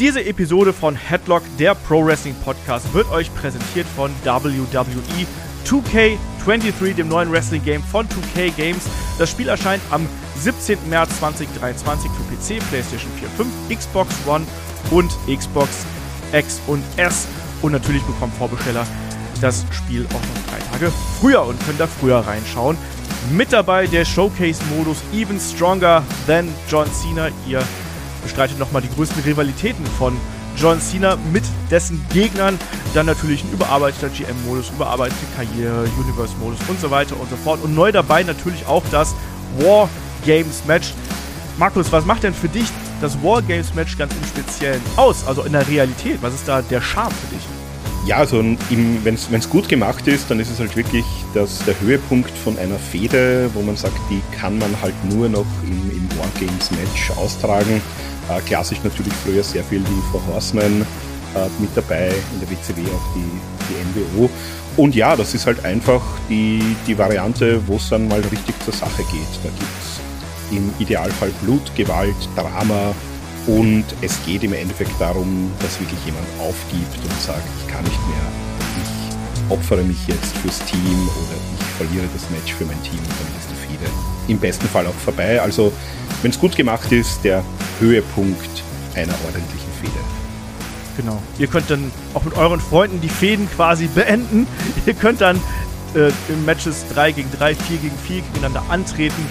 Diese Episode von Headlock, der Pro Wrestling Podcast, wird euch präsentiert von WWE 2K23, dem neuen Wrestling Game von 2K Games. Das Spiel erscheint am 17. März 2023 für PC, PlayStation 4, 5, Xbox One und Xbox X und S. Und natürlich bekommen Vorbesteller das Spiel auch noch drei Tage früher und können da früher reinschauen. Mit dabei der Showcase-Modus Even Stronger Than John Cena. Ihr bestreitet nochmal die größten Rivalitäten von John Cena mit dessen Gegnern. Dann natürlich ein überarbeiteter GM-Modus, überarbeitete Karriere, Universe-Modus und so weiter und so fort. Und neu dabei natürlich auch das War Games Match. Markus, was macht denn für dich das War Games Match ganz im Speziellen aus? Also in der Realität, was ist da der Charme für dich? Ja, also wenn es gut gemacht ist, dann ist es halt wirklich das, der Höhepunkt von einer Fehde, wo man sagt, die kann man halt nur noch im, im Wargames-Match austragen. Äh, klassisch natürlich früher sehr viel die Four Horsemen äh, mit dabei, in der WCW auch die, die NWO. Und ja, das ist halt einfach die, die Variante, wo es dann mal richtig zur Sache geht. Da gibt es im Idealfall Blut, Gewalt, Drama, und es geht im Endeffekt darum, dass wirklich jemand aufgibt und sagt, ich kann nicht mehr, ich opfere mich jetzt fürs Team oder ich verliere das Match für mein Team und dann im besten Fall auch vorbei. Also, wenn es gut gemacht ist, der Höhepunkt einer ordentlichen Fehde. Genau. Ihr könnt dann auch mit euren Freunden die Fäden quasi beenden. Ihr könnt dann äh, in Matches 3 gegen 3, 4 gegen 4 gegeneinander antreten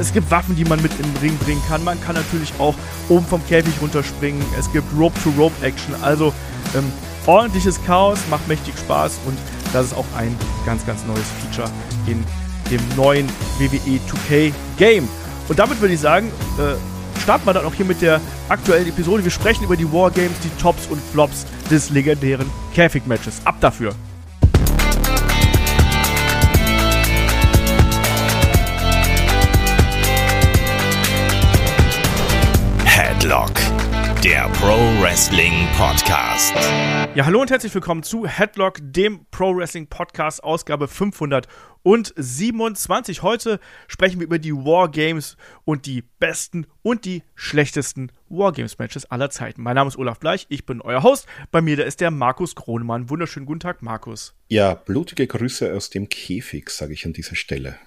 es gibt Waffen, die man mit den Ring bringen kann. Man kann natürlich auch oben vom Käfig runterspringen. Es gibt Rope-to-Rope-Action. Also ähm, ordentliches Chaos, macht mächtig Spaß und das ist auch ein ganz, ganz neues Feature in dem neuen WWE 2K Game. Und damit würde ich sagen, äh, starten wir dann auch hier mit der aktuellen Episode. Wir sprechen über die Wargames, die Tops und Flops des legendären Käfig-Matches. Ab dafür! Headlock, der Pro Wrestling Podcast. Ja, hallo und herzlich willkommen zu Headlock, dem Pro Wrestling Podcast, Ausgabe 527. Heute sprechen wir über die Wargames und die besten und die schlechtesten Wargames-Matches aller Zeiten. Mein Name ist Olaf Bleich, ich bin euer Host. Bei mir da ist der Markus Kronemann. Wunderschönen guten Tag, Markus. Ja, blutige Grüße aus dem Käfig, sage ich an dieser Stelle.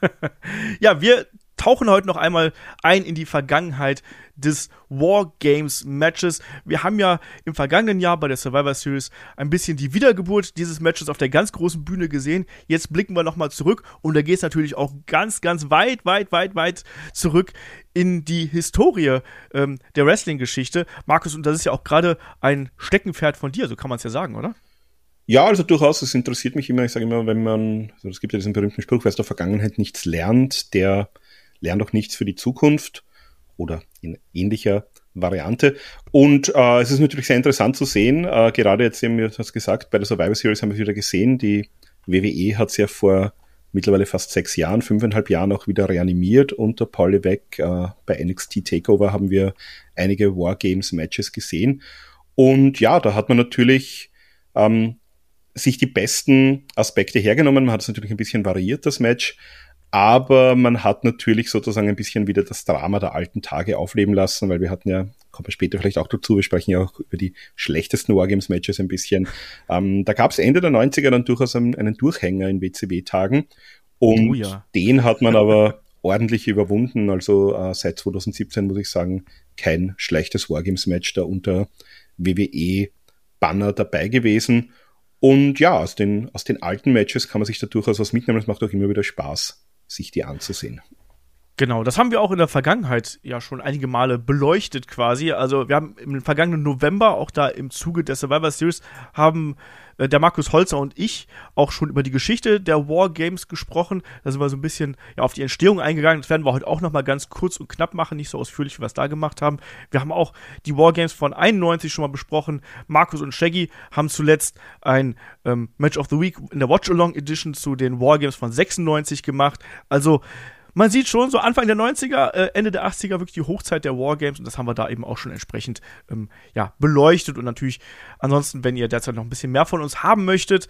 ja, wir tauchen heute noch einmal ein in die Vergangenheit des Wargames Matches. Wir haben ja im vergangenen Jahr bei der Survivor Series ein bisschen die Wiedergeburt dieses Matches auf der ganz großen Bühne gesehen. Jetzt blicken wir nochmal zurück und da geht es natürlich auch ganz, ganz weit, weit, weit, weit zurück in die Historie ähm, der Wrestling-Geschichte. Markus, und das ist ja auch gerade ein Steckenpferd von dir, so kann man es ja sagen, oder? Ja, also durchaus, es interessiert mich immer. Ich sage immer, wenn man, also es gibt ja diesen berühmten Spruch, wer aus der Vergangenheit nichts lernt, der lernt auch nichts für die Zukunft oder in ähnlicher Variante. Und äh, es ist natürlich sehr interessant zu sehen, äh, gerade jetzt eben, du hast gesagt, bei der Survivor Series haben wir es wieder gesehen, die WWE hat es ja vor mittlerweile fast sechs Jahren, fünfeinhalb Jahren auch wieder reanimiert unter Paul Levesque. Äh, bei NXT Takeover haben wir einige Wargames-Matches gesehen. Und ja, da hat man natürlich ähm, sich die besten Aspekte hergenommen. Man hat es natürlich ein bisschen variiert, das Match aber man hat natürlich sozusagen ein bisschen wieder das Drama der alten Tage aufleben lassen, weil wir hatten ja, kommen wir später vielleicht auch dazu, wir sprechen ja auch über die schlechtesten Wargames-Matches ein bisschen. Ähm, da gab es Ende der 90er dann durchaus einen, einen Durchhänger in WCW-Tagen und oh ja. den hat man aber ordentlich überwunden. Also äh, seit 2017 muss ich sagen, kein schlechtes Wargames-Match da unter WWE-Banner dabei gewesen. Und ja, aus den, aus den alten Matches kann man sich da durchaus was mitnehmen. Es macht auch immer wieder Spaß sich die anzusehen. Genau, das haben wir auch in der Vergangenheit ja schon einige Male beleuchtet quasi. Also wir haben im vergangenen November, auch da im Zuge der Survivor Series, haben äh, der Markus Holzer und ich auch schon über die Geschichte der Wargames gesprochen. Da sind wir so ein bisschen ja, auf die Entstehung eingegangen. Das werden wir heute auch nochmal ganz kurz und knapp machen, nicht so ausführlich, wie wir es da gemacht haben. Wir haben auch die Wargames von 91 schon mal besprochen. Markus und Shaggy haben zuletzt ein ähm, Match of the Week in der Watch-Along Edition zu den Wargames von 96 gemacht. Also man sieht schon, so Anfang der 90er, äh, Ende der 80er wirklich die Hochzeit der Wargames und das haben wir da eben auch schon entsprechend ähm, ja, beleuchtet und natürlich ansonsten, wenn ihr derzeit noch ein bisschen mehr von uns haben möchtet,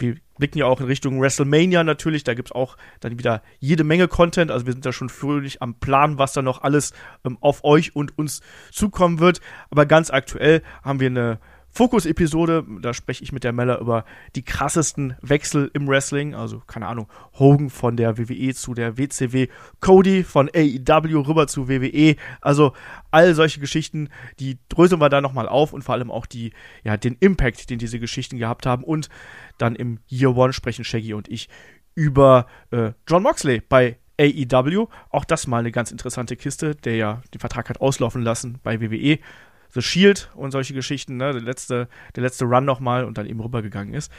wir blicken ja auch in Richtung WrestleMania natürlich. Da gibt es auch dann wieder jede Menge Content. Also wir sind da schon fröhlich am Plan, was da noch alles ähm, auf euch und uns zukommen wird. Aber ganz aktuell haben wir eine Fokus-Episode, da spreche ich mit der Meller über die krassesten Wechsel im Wrestling. Also, keine Ahnung, Hogan von der WWE zu der WCW, Cody von AEW rüber zu WWE. Also, all solche Geschichten, die dröseln wir da nochmal auf und vor allem auch die, ja, den Impact, den diese Geschichten gehabt haben. Und dann im Year One sprechen Shaggy und ich über äh, John Moxley bei AEW. Auch das mal eine ganz interessante Kiste, der ja den Vertrag hat auslaufen lassen bei WWE. The Shield und solche Geschichten, ne? Der letzte, der letzte Run nochmal und dann eben rübergegangen ist.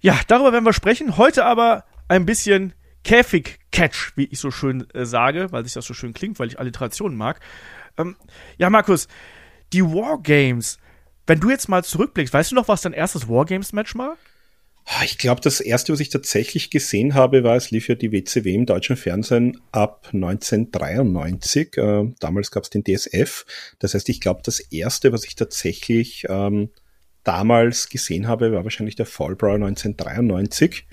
Ja, darüber werden wir sprechen. Heute aber ein bisschen Käfig-Catch, wie ich so schön äh, sage, weil sich das so schön klingt, weil ich Alliterationen mag. Ähm, ja, Markus, die Wargames, wenn du jetzt mal zurückblickst, weißt du noch, was dein erstes Wargames-Match war? Ich glaube, das erste, was ich tatsächlich gesehen habe, war, es lief ja die WCW im deutschen Fernsehen ab 1993. Äh, damals gab es den DSF. Das heißt, ich glaube, das erste, was ich tatsächlich ähm, damals gesehen habe, war wahrscheinlich der Fallbrawl 1993.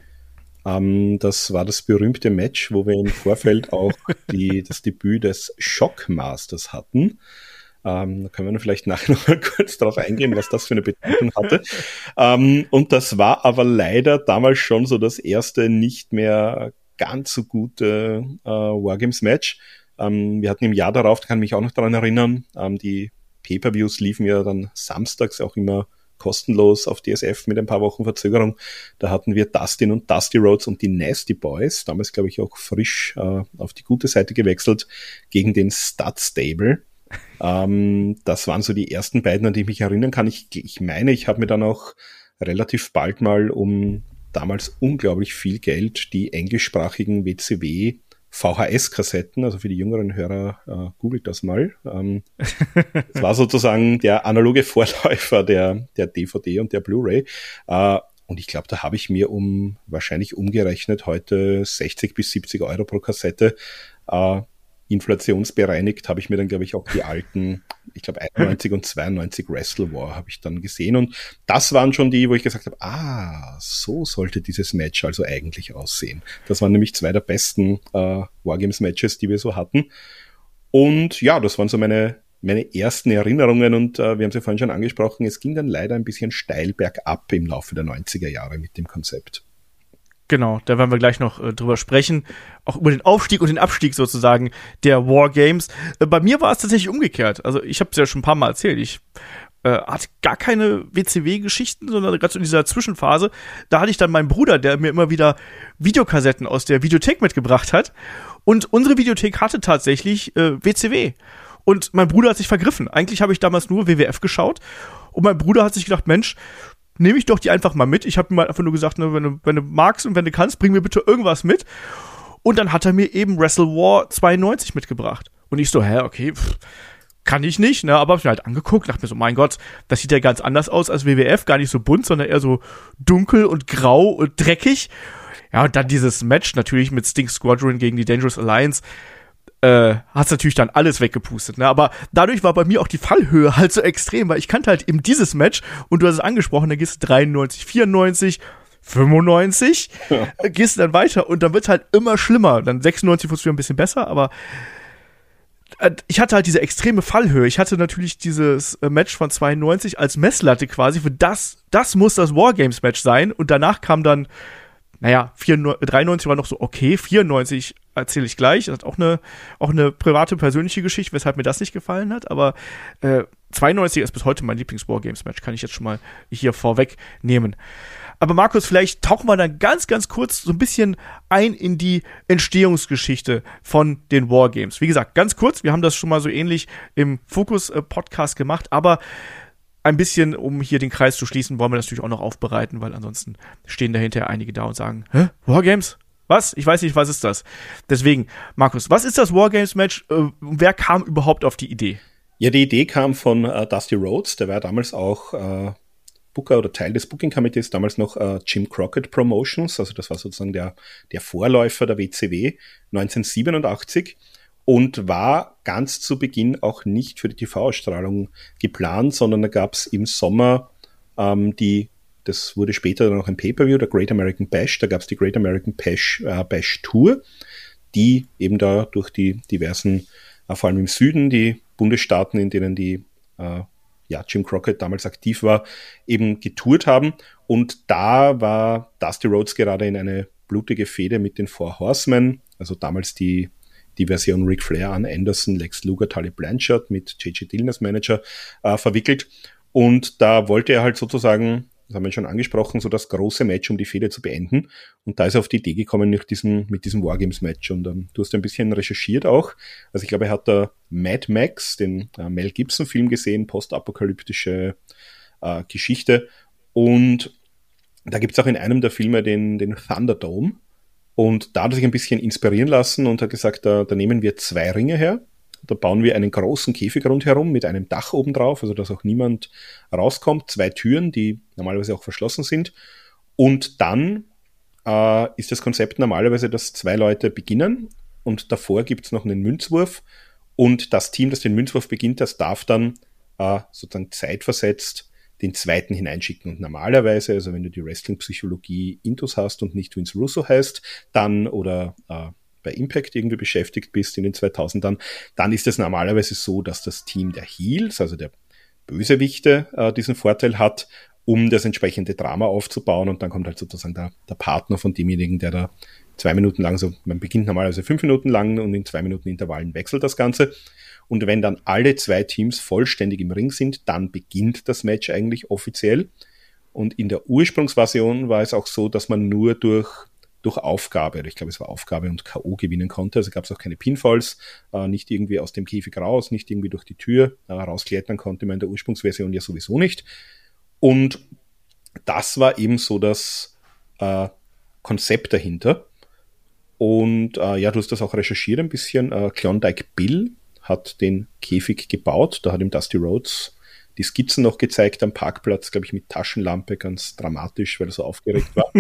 Ähm, das war das berühmte Match, wo wir im Vorfeld auch die, das Debüt des Shockmasters hatten. Ähm, da können wir vielleicht nachher noch mal kurz darauf eingehen, was das für eine Bedeutung hatte. Ähm, und das war aber leider damals schon so das erste nicht mehr ganz so gute äh, Wargames-Match. Ähm, wir hatten im Jahr darauf, kann mich auch noch daran erinnern, ähm, die Pay-per-Views liefen ja dann samstags auch immer kostenlos auf DSF mit ein paar Wochen Verzögerung. Da hatten wir Dustin und Dusty Rhodes und die Nasty Boys, damals glaube ich auch frisch äh, auf die gute Seite gewechselt, gegen den Stud Stable. Ähm, das waren so die ersten beiden, an die ich mich erinnern kann. Ich, ich meine, ich habe mir dann auch relativ bald mal um damals unglaublich viel Geld die englischsprachigen WCW VHS-Kassetten, also für die jüngeren Hörer, äh, googelt das mal. Ähm, das war sozusagen der analoge Vorläufer der, der DVD und der Blu-ray. Äh, und ich glaube, da habe ich mir um wahrscheinlich umgerechnet heute 60 bis 70 Euro pro Kassette äh, inflationsbereinigt habe ich mir dann, glaube ich, auch die alten, ich glaube 91 und 92 Wrestle War habe ich dann gesehen. Und das waren schon die, wo ich gesagt habe, ah, so sollte dieses Match also eigentlich aussehen. Das waren nämlich zwei der besten äh, Wargames-Matches, die wir so hatten. Und ja, das waren so meine, meine ersten Erinnerungen und äh, wir haben sie vorhin schon angesprochen, es ging dann leider ein bisschen steil bergab im Laufe der 90er Jahre mit dem Konzept. Genau, da werden wir gleich noch äh, drüber sprechen. Auch über den Aufstieg und den Abstieg sozusagen der Wargames. Äh, bei mir war es tatsächlich umgekehrt. Also ich habe es ja schon ein paar Mal erzählt. Ich äh, hatte gar keine WCW-Geschichten, sondern gerade so in dieser Zwischenphase. Da hatte ich dann meinen Bruder, der mir immer wieder Videokassetten aus der Videothek mitgebracht hat. Und unsere Videothek hatte tatsächlich äh, WCW. Und mein Bruder hat sich vergriffen. Eigentlich habe ich damals nur WWF geschaut. Und mein Bruder hat sich gedacht, Mensch, nehme ich doch die einfach mal mit. Ich habe ihm mal einfach nur gesagt, ne, wenn, du, wenn du magst und wenn du kannst, bring mir bitte irgendwas mit. Und dann hat er mir eben Wrestle War 92 mitgebracht. Und ich so, hä, okay, pff, kann ich nicht, ne? Aber hab mir halt angeguckt, dachte mir so, mein Gott, das sieht ja ganz anders aus als WWF, gar nicht so bunt, sondern eher so dunkel und grau und dreckig. Ja, und dann dieses Match natürlich mit Sting Squadron gegen die Dangerous Alliance äh, hat's natürlich dann alles weggepustet. Ne? Aber dadurch war bei mir auch die Fallhöhe halt so extrem, weil ich kannte halt eben dieses Match und du hast es angesprochen, da gehst du 93, 94, 95, ja. Äh, gehst du dann weiter und dann wird's halt immer schlimmer. Dann 96 wurde es wieder ein bisschen besser, aber äh, ich hatte halt diese extreme Fallhöhe. Ich hatte natürlich dieses äh, Match von 92 als Messlatte quasi für das, das muss das Wargames Match sein und danach kam dann naja, 94, 93 war noch so okay, 94 erzähle ich gleich. Das hat auch eine, auch eine private, persönliche Geschichte, weshalb mir das nicht gefallen hat. Aber äh, 92 ist bis heute mein Lieblings-Wargames-Match, kann ich jetzt schon mal hier vorweg nehmen. Aber Markus, vielleicht tauchen wir dann ganz, ganz kurz so ein bisschen ein in die Entstehungsgeschichte von den Wargames. Wie gesagt, ganz kurz, wir haben das schon mal so ähnlich im Fokus-Podcast gemacht, aber ein bisschen, um hier den Kreis zu schließen, wollen wir das natürlich auch noch aufbereiten, weil ansonsten stehen dahinter einige da und sagen, hä, Wargames? Was? Ich weiß nicht, was ist das? Deswegen, Markus, was ist das Wargames-Match? Äh, wer kam überhaupt auf die Idee? Ja, die Idee kam von äh, Dusty Rhodes, der war damals auch äh, Booker oder Teil des Booking-Komitees, damals noch äh, Jim Crockett Promotions, also das war sozusagen der, der Vorläufer der WCW 1987 und war ganz zu Beginn auch nicht für die TV-Ausstrahlung geplant, sondern da gab es im Sommer ähm, die das wurde später dann noch ein Pay-Per-View, der Great American Bash. Da gab es die Great American Bash, äh, Bash Tour, die eben da durch die diversen, äh, vor allem im Süden, die Bundesstaaten, in denen die äh, ja, Jim Crockett damals aktiv war, eben getourt haben. Und da war Dusty Rhodes gerade in eine blutige Fehde mit den Four Horsemen, also damals die, die Version Ric Flair an Anderson, Lex Luger, Tully Blanchard mit JJ Dillon als Manager äh, verwickelt. Und da wollte er halt sozusagen, das haben wir schon angesprochen, so das große Match, um die Fehde zu beenden. Und da ist er auf die Idee gekommen mit diesem, mit diesem Wargames-Match. Und ähm, du hast ein bisschen recherchiert auch. Also ich glaube, er hat da Mad Max, den äh, Mel Gibson-Film gesehen, postapokalyptische äh, Geschichte. Und da gibt's auch in einem der Filme den, den Thunderdome. Und da hat er sich ein bisschen inspirieren lassen und hat gesagt, da, da nehmen wir zwei Ringe her. Da bauen wir einen großen Käfig rundherum mit einem Dach oben drauf, also dass auch niemand rauskommt. Zwei Türen, die normalerweise auch verschlossen sind. Und dann äh, ist das Konzept normalerweise, dass zwei Leute beginnen und davor gibt's noch einen Münzwurf. Und das Team, das den Münzwurf beginnt, das darf dann äh, sozusagen zeitversetzt den zweiten hineinschicken. Und normalerweise, also wenn du die Wrestling-Psychologie Intus hast und nicht Vince Russo heißt, dann oder äh, bei Impact irgendwie beschäftigt bist in den 2000ern, dann ist es normalerweise so, dass das Team der Heels, also der Bösewichte, äh, diesen Vorteil hat, um das entsprechende Drama aufzubauen. Und dann kommt halt sozusagen der, der Partner von demjenigen, der da zwei Minuten lang, so man beginnt normalerweise fünf Minuten lang und in zwei Minuten Intervallen wechselt das Ganze. Und wenn dann alle zwei Teams vollständig im Ring sind, dann beginnt das Match eigentlich offiziell. Und in der Ursprungsversion war es auch so, dass man nur durch, durch Aufgabe, ich glaube es war Aufgabe und K.O. gewinnen konnte. Also gab es auch keine Pinfalls, äh, nicht irgendwie aus dem Käfig raus, nicht irgendwie durch die Tür äh, rausklettern konnte man in der Ursprungsversion ja sowieso nicht. Und das war eben so das äh, Konzept dahinter. Und äh, ja, du hast das auch recherchiert ein bisschen. Äh, Klondike Bill hat den Käfig gebaut. Da hat ihm Dusty Rhodes die Skizzen noch gezeigt am Parkplatz, glaube ich, mit Taschenlampe, ganz dramatisch, weil er so aufgeregt war.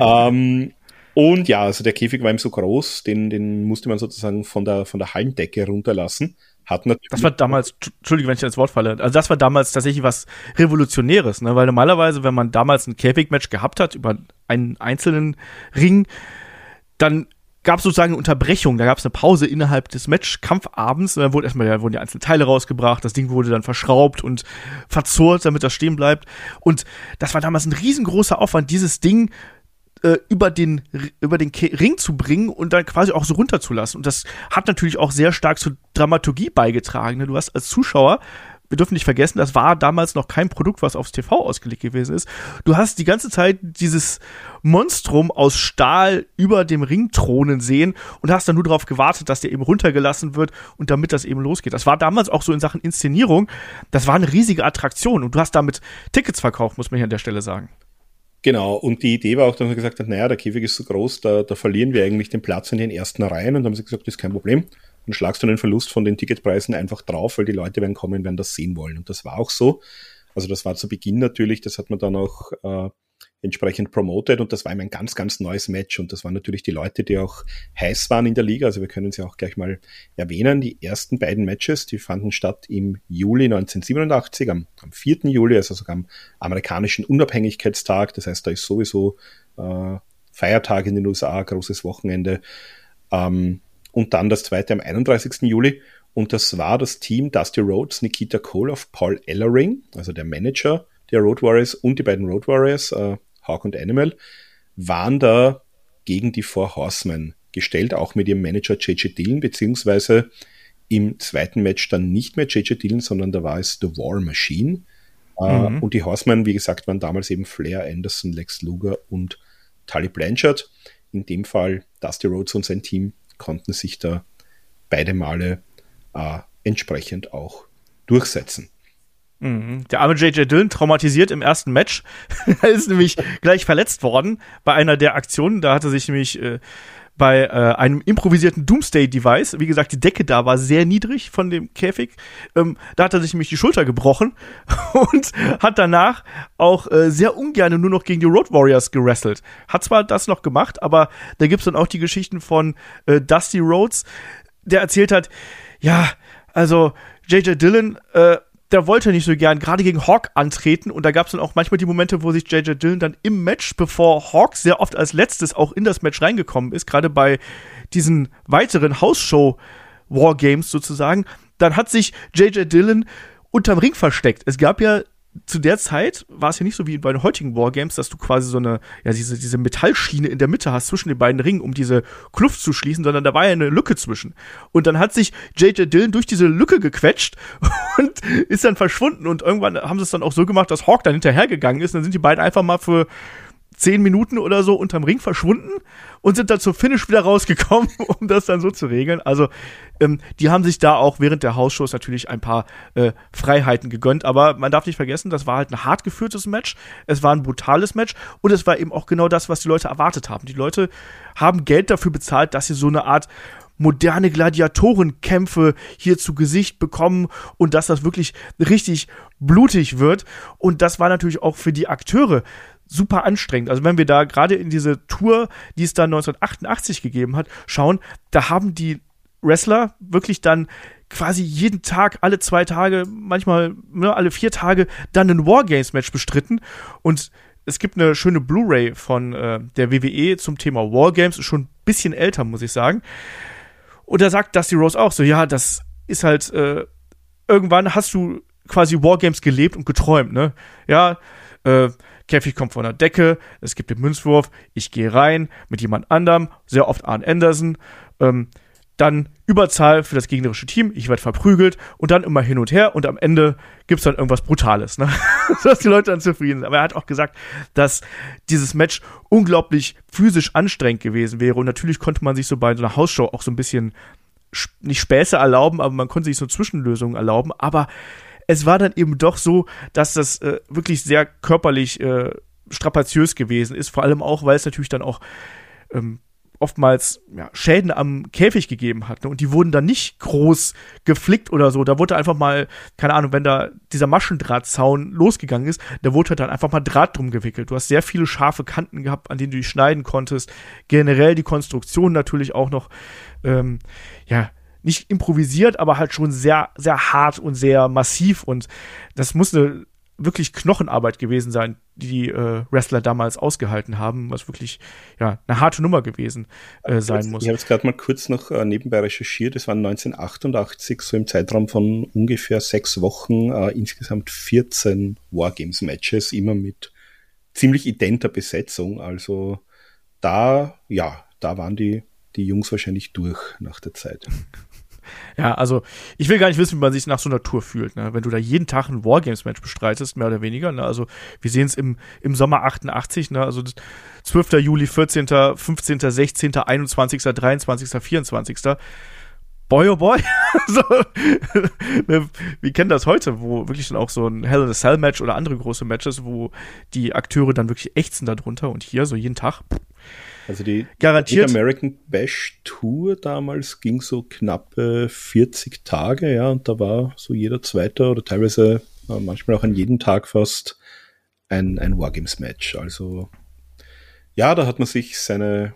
ähm, und ja, also der Käfig war ihm so groß, den, den musste man sozusagen von der, von der Hallendecke runterlassen. Hat natürlich das war damals, Entschuldige, wenn ich ins Wort falle, also das war damals tatsächlich was Revolutionäres, ne? weil normalerweise, wenn man damals ein Käfigmatch gehabt hat über einen einzelnen Ring, dann gab es sozusagen eine Unterbrechung, da gab es eine Pause innerhalb des Match-Kampfabends, da wurde erstmal, da wurden die einzelnen Teile rausgebracht, das Ding wurde dann verschraubt und verzurrt, damit das stehen bleibt. Und das war damals ein riesengroßer Aufwand, dieses Ding äh, über den über den Ring zu bringen und dann quasi auch so runterzulassen. Und das hat natürlich auch sehr stark zur Dramaturgie beigetragen. Ne? Du hast als Zuschauer wir dürfen nicht vergessen, das war damals noch kein Produkt, was aufs TV ausgelegt gewesen ist. Du hast die ganze Zeit dieses Monstrum aus Stahl über dem Ring thronen sehen und hast dann nur darauf gewartet, dass der eben runtergelassen wird und damit das eben losgeht. Das war damals auch so in Sachen Inszenierung. Das war eine riesige Attraktion und du hast damit Tickets verkauft, muss man hier an der Stelle sagen. Genau, und die Idee war auch, dass man gesagt hat, naja, der Käfig ist so groß, da, da verlieren wir eigentlich den Platz in den ersten Reihen und dann haben sie gesagt, das ist kein Problem dann schlagst du den Verlust von den Ticketpreisen einfach drauf, weil die Leute werden kommen, werden das sehen wollen. Und das war auch so. Also das war zu Beginn natürlich, das hat man dann auch äh, entsprechend promoted und das war immer ein ganz, ganz neues Match und das waren natürlich die Leute, die auch heiß waren in der Liga. Also wir können sie auch gleich mal erwähnen. Die ersten beiden Matches, die fanden statt im Juli 1987, am, am 4. Juli, also sogar am amerikanischen Unabhängigkeitstag. Das heißt, da ist sowieso äh, Feiertag in den USA, großes Wochenende. Ähm, und dann das zweite am 31. Juli. Und das war das Team Dusty Rhodes, Nikita Koloff, Paul Ellering, also der Manager der Road Warriors und die beiden Road Warriors, äh, Hawk und Animal, waren da gegen die Four Horsemen gestellt, auch mit ihrem Manager JJ Dillon, beziehungsweise im zweiten Match dann nicht mehr JJ Dillon, sondern da war es The War Machine. Äh, mhm. und die Horsemen, wie gesagt, waren damals eben Flair, Anderson, Lex Luger und Tully Blanchard. In dem Fall Dusty Rhodes und sein Team konnten sich da beide Male äh, entsprechend auch durchsetzen. Mhm. Der arme JJ Dillon traumatisiert im ersten Match. er ist nämlich gleich verletzt worden bei einer der Aktionen. Da hatte sich nämlich äh, bei äh, einem improvisierten Doomsday-Device, wie gesagt, die Decke da war sehr niedrig von dem Käfig, ähm, da hat er sich nämlich die Schulter gebrochen und hat danach auch äh, sehr ungern nur noch gegen die Road Warriors gewrestelt. Hat zwar das noch gemacht, aber da gibt's dann auch die Geschichten von äh, Dusty Rhodes, der erzählt hat, ja, also JJ Dillon, äh, der wollte nicht so gern gerade gegen Hawk antreten und da gab es dann auch manchmal die Momente, wo sich JJ Dillon dann im Match, bevor Hawk sehr oft als letztes auch in das Match reingekommen ist, gerade bei diesen weiteren Hausshow Wargames sozusagen, dann hat sich JJ Dillon unterm Ring versteckt. Es gab ja zu der Zeit war es ja nicht so wie bei den heutigen Wargames, dass du quasi so eine, ja, diese, diese Metallschiene in der Mitte hast zwischen den beiden Ringen, um diese Kluft zu schließen, sondern da war ja eine Lücke zwischen. Und dann hat sich JJ Dillon durch diese Lücke gequetscht und ist dann verschwunden. Und irgendwann haben sie es dann auch so gemacht, dass Hawk dann hinterhergegangen ist. Und dann sind die beiden einfach mal für zehn Minuten oder so unterm Ring verschwunden und sind dann zur Finish wieder rausgekommen, um das dann so zu regeln. Also ähm, die haben sich da auch während der Hausshows natürlich ein paar äh, Freiheiten gegönnt, aber man darf nicht vergessen, das war halt ein hart geführtes Match, es war ein brutales Match und es war eben auch genau das, was die Leute erwartet haben. Die Leute haben Geld dafür bezahlt, dass sie so eine Art moderne Gladiatorenkämpfe hier zu Gesicht bekommen und dass das wirklich richtig blutig wird. Und das war natürlich auch für die Akteure super anstrengend. Also wenn wir da gerade in diese Tour, die es dann 1988 gegeben hat, schauen, da haben die Wrestler wirklich dann quasi jeden Tag, alle zwei Tage, manchmal ne, alle vier Tage dann ein Wargames-Match bestritten. Und es gibt eine schöne Blu-ray von äh, der WWE zum Thema Wargames, ist schon ein bisschen älter, muss ich sagen. Und da sagt Dusty Rose auch so, ja, das ist halt, äh, irgendwann hast du quasi Wargames gelebt und geträumt, ne? Ja, äh, Käfig kommt von der Decke, es gibt den Münzwurf, ich gehe rein mit jemand anderem, sehr oft Arne Anderson, ähm, dann Überzahl für das gegnerische Team, ich werde verprügelt und dann immer hin und her und am Ende gibt es dann irgendwas Brutales, ne? dass die Leute dann zufrieden sind. Aber er hat auch gesagt, dass dieses Match unglaublich physisch anstrengend gewesen wäre und natürlich konnte man sich so bei so einer Hausshow auch so ein bisschen nicht Späße erlauben, aber man konnte sich so Zwischenlösungen erlauben, aber es war dann eben doch so, dass das äh, wirklich sehr körperlich äh, strapaziös gewesen ist, vor allem auch, weil es natürlich dann auch ähm, oftmals ja, Schäden am Käfig gegeben hat. Ne? Und die wurden dann nicht groß geflickt oder so. Da wurde einfach mal, keine Ahnung, wenn da dieser Maschendrahtzaun losgegangen ist, da wurde halt dann einfach mal Draht drum gewickelt. Du hast sehr viele scharfe Kanten gehabt, an denen du dich schneiden konntest. Generell die Konstruktion natürlich auch noch, ähm, ja, nicht improvisiert, aber halt schon sehr, sehr hart und sehr massiv. Und das muss eine wirklich Knochenarbeit gewesen sein, die die äh, Wrestler damals ausgehalten haben, was wirklich ja eine harte Nummer gewesen äh, sein muss. Ich habe es gerade mal kurz noch äh, nebenbei recherchiert. Es waren 1988 so im Zeitraum von ungefähr sechs Wochen äh, insgesamt 14 Wargames-Matches, immer mit ziemlich identer Besetzung. Also da, ja, da waren die die Jungs wahrscheinlich durch nach der Zeit. Ja, also ich will gar nicht wissen, wie man sich nach so einer Tour fühlt, ne? wenn du da jeden Tag ein Wargames-Match bestreitest, mehr oder weniger. Ne? Also wir sehen es im, im Sommer 88, ne? also 12. Juli, 14., 15., 16., 21., 23., 24. Boy, oh boy. so, ne, wir kennen das heute, wo wirklich dann auch so ein Hell in a Cell Match oder andere große Matches, wo die Akteure dann wirklich ächzen darunter und hier so jeden Tag. Also die garantiert American Bash Tour damals ging so knappe 40 Tage, ja, und da war so jeder zweite oder teilweise äh, manchmal auch an jedem Tag fast ein, ein Wargames-Match. Also ja, da hat man sich seine,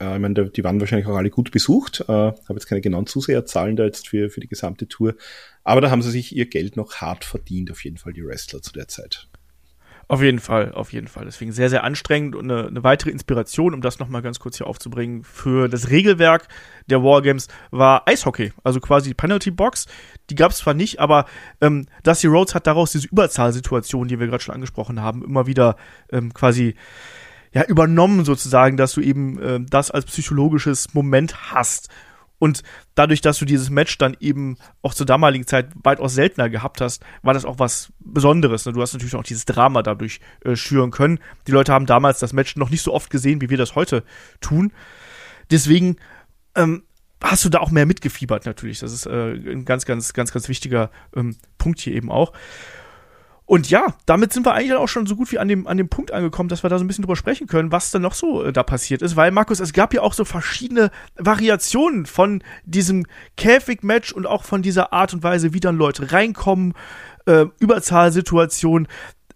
äh, ich meine, die waren wahrscheinlich auch alle gut besucht, äh, habe jetzt keine genauen Zuseherzahlen da jetzt für, für die gesamte Tour, aber da haben sie sich ihr Geld noch hart verdient, auf jeden Fall die Wrestler zu der Zeit. Auf jeden Fall, auf jeden Fall. Deswegen sehr, sehr anstrengend und eine, eine weitere Inspiration, um das nochmal ganz kurz hier aufzubringen, für das Regelwerk der Wargames war Eishockey, also quasi die Penalty Box. Die gab es zwar nicht, aber ähm, Dusty Rhodes hat daraus diese Überzahlsituation, die wir gerade schon angesprochen haben, immer wieder ähm, quasi ja übernommen sozusagen, dass du eben äh, das als psychologisches Moment hast. Und dadurch, dass du dieses Match dann eben auch zur damaligen Zeit weitaus seltener gehabt hast, war das auch was Besonderes. Ne? Du hast natürlich auch dieses Drama dadurch äh, schüren können. Die Leute haben damals das Match noch nicht so oft gesehen, wie wir das heute tun. Deswegen ähm, hast du da auch mehr mitgefiebert natürlich. Das ist äh, ein ganz, ganz, ganz, ganz wichtiger ähm, Punkt hier eben auch. Und ja, damit sind wir eigentlich auch schon so gut wie an dem, an dem Punkt angekommen, dass wir da so ein bisschen drüber sprechen können, was denn noch so äh, da passiert ist. Weil, Markus, es gab ja auch so verschiedene Variationen von diesem Käfig-Match und auch von dieser Art und Weise, wie dann Leute reinkommen, äh, Überzahlsituationen.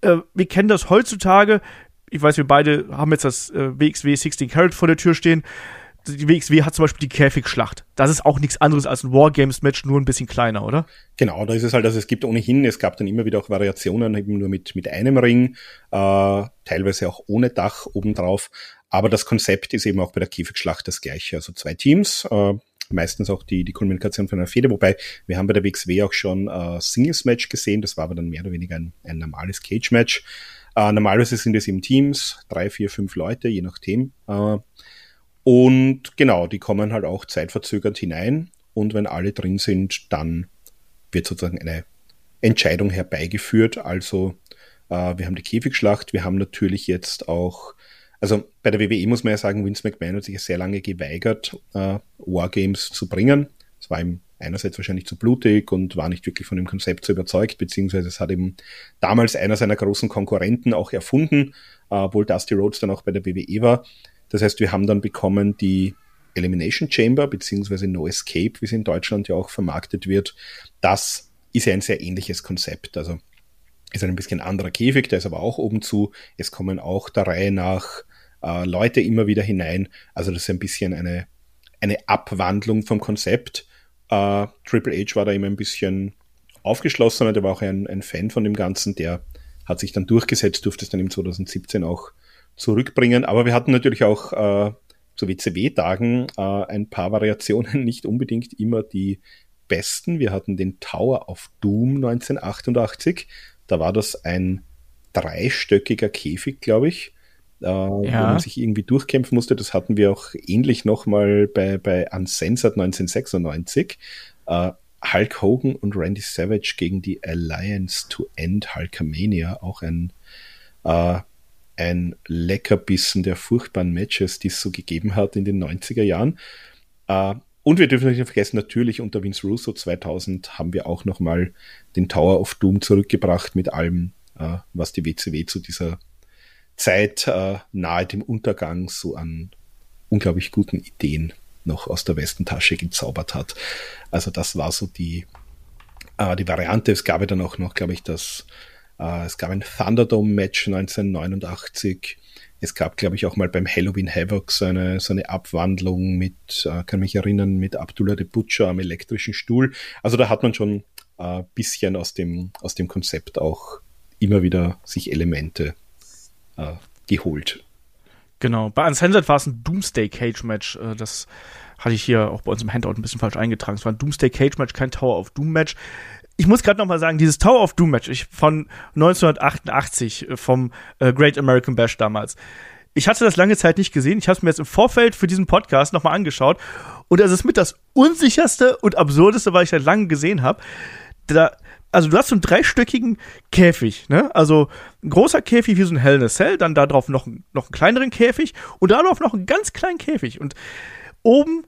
Äh, wir kennen das heutzutage. Ich weiß, wir beide haben jetzt das äh, WXW 16 Carat vor der Tür stehen die WXW hat zum Beispiel die Käfigschlacht. Das ist auch nichts anderes als ein Wargames-Match, nur ein bisschen kleiner, oder? Genau, da ist es halt, also es gibt ohnehin, es gab dann immer wieder auch Variationen, eben nur mit, mit einem Ring, äh, teilweise auch ohne Dach obendrauf. Aber das Konzept ist eben auch bei der Käfigschlacht das gleiche. Also zwei Teams, äh, meistens auch die, die Kommunikation von einer Fehde, wobei wir haben bei der WXW auch schon äh, Singles-Match gesehen, das war aber dann mehr oder weniger ein, ein normales Cage-Match. Äh, normalerweise sind es eben Teams, drei, vier, fünf Leute, je nachdem. Äh, und genau, die kommen halt auch zeitverzögert hinein und wenn alle drin sind, dann wird sozusagen eine Entscheidung herbeigeführt. Also äh, wir haben die Käfigschlacht, wir haben natürlich jetzt auch also bei der WWE muss man ja sagen, Vince McMahon hat sich sehr lange geweigert, äh, Wargames zu bringen. Es war ihm einerseits wahrscheinlich zu blutig und war nicht wirklich von dem Konzept so überzeugt, beziehungsweise es hat eben damals einer seiner großen Konkurrenten auch erfunden, äh, obwohl Dusty Rhodes dann auch bei der WWE war. Das heißt, wir haben dann bekommen die Elimination Chamber, beziehungsweise No Escape, wie es in Deutschland ja auch vermarktet wird. Das ist ja ein sehr ähnliches Konzept. Also ist ein bisschen anderer Käfig, der ist aber auch oben zu. Es kommen auch der Reihe nach äh, Leute immer wieder hinein. Also das ist ein bisschen eine, eine Abwandlung vom Konzept. Äh, Triple H war da immer ein bisschen aufgeschlossener, der war auch ein, ein Fan von dem Ganzen, der hat sich dann durchgesetzt, durfte es dann im 2017 auch zurückbringen. Aber wir hatten natürlich auch äh, zu WCW-Tagen äh, ein paar Variationen, nicht unbedingt immer die besten. Wir hatten den Tower of Doom 1988. Da war das ein dreistöckiger Käfig, glaube ich äh, ja. wo man sich irgendwie durchkämpfen musste. Das hatten wir auch ähnlich nochmal bei, bei Uncensored 1996. Äh, Hulk Hogan und Randy Savage gegen die Alliance to End Hulkamania, auch ein, äh, ein Leckerbissen der furchtbaren Matches, die es so gegeben hat in den 90er Jahren. Äh, und wir dürfen nicht vergessen, natürlich unter Vince Russo 2000 haben wir auch nochmal den Tower of Doom zurückgebracht mit allem, äh, was die WCW zu dieser Zeit äh, nahe dem Untergang so an unglaublich guten Ideen noch aus der Westentasche gezaubert hat. Also das war so die, die Variante. Es gab ja dann auch noch, glaube ich, das, es gab ein Thunderdome-Match 1989. Es gab, glaube ich, auch mal beim Halloween Havoc so eine, so eine Abwandlung mit, äh, kann mich erinnern, mit Abdullah the Butcher am elektrischen Stuhl. Also da hat man schon ein äh, bisschen aus dem, aus dem Konzept auch immer wieder sich Elemente äh, geholt. Genau. Bei Uncensored war es ein Doomsday Cage Match. Äh, das hatte ich hier auch bei uns im Handout ein bisschen falsch eingetragen. Es war ein Doomsday Cage Match, kein Tower of Doom Match. Ich muss gerade noch mal sagen, dieses Tower of Doom Match von 1988 äh, vom äh, Great American Bash damals. Ich hatte das lange Zeit nicht gesehen. Ich habe es mir jetzt im Vorfeld für diesen Podcast noch mal angeschaut und es ist mit das unsicherste und absurdeste, was ich seit langem gesehen habe. Da also du hast so einen dreistöckigen Käfig, ne? Also ein großer Käfig wie so ein Hell in a Cell, dann da drauf noch, noch einen kleineren Käfig und da drauf noch einen ganz kleinen Käfig. Und oben,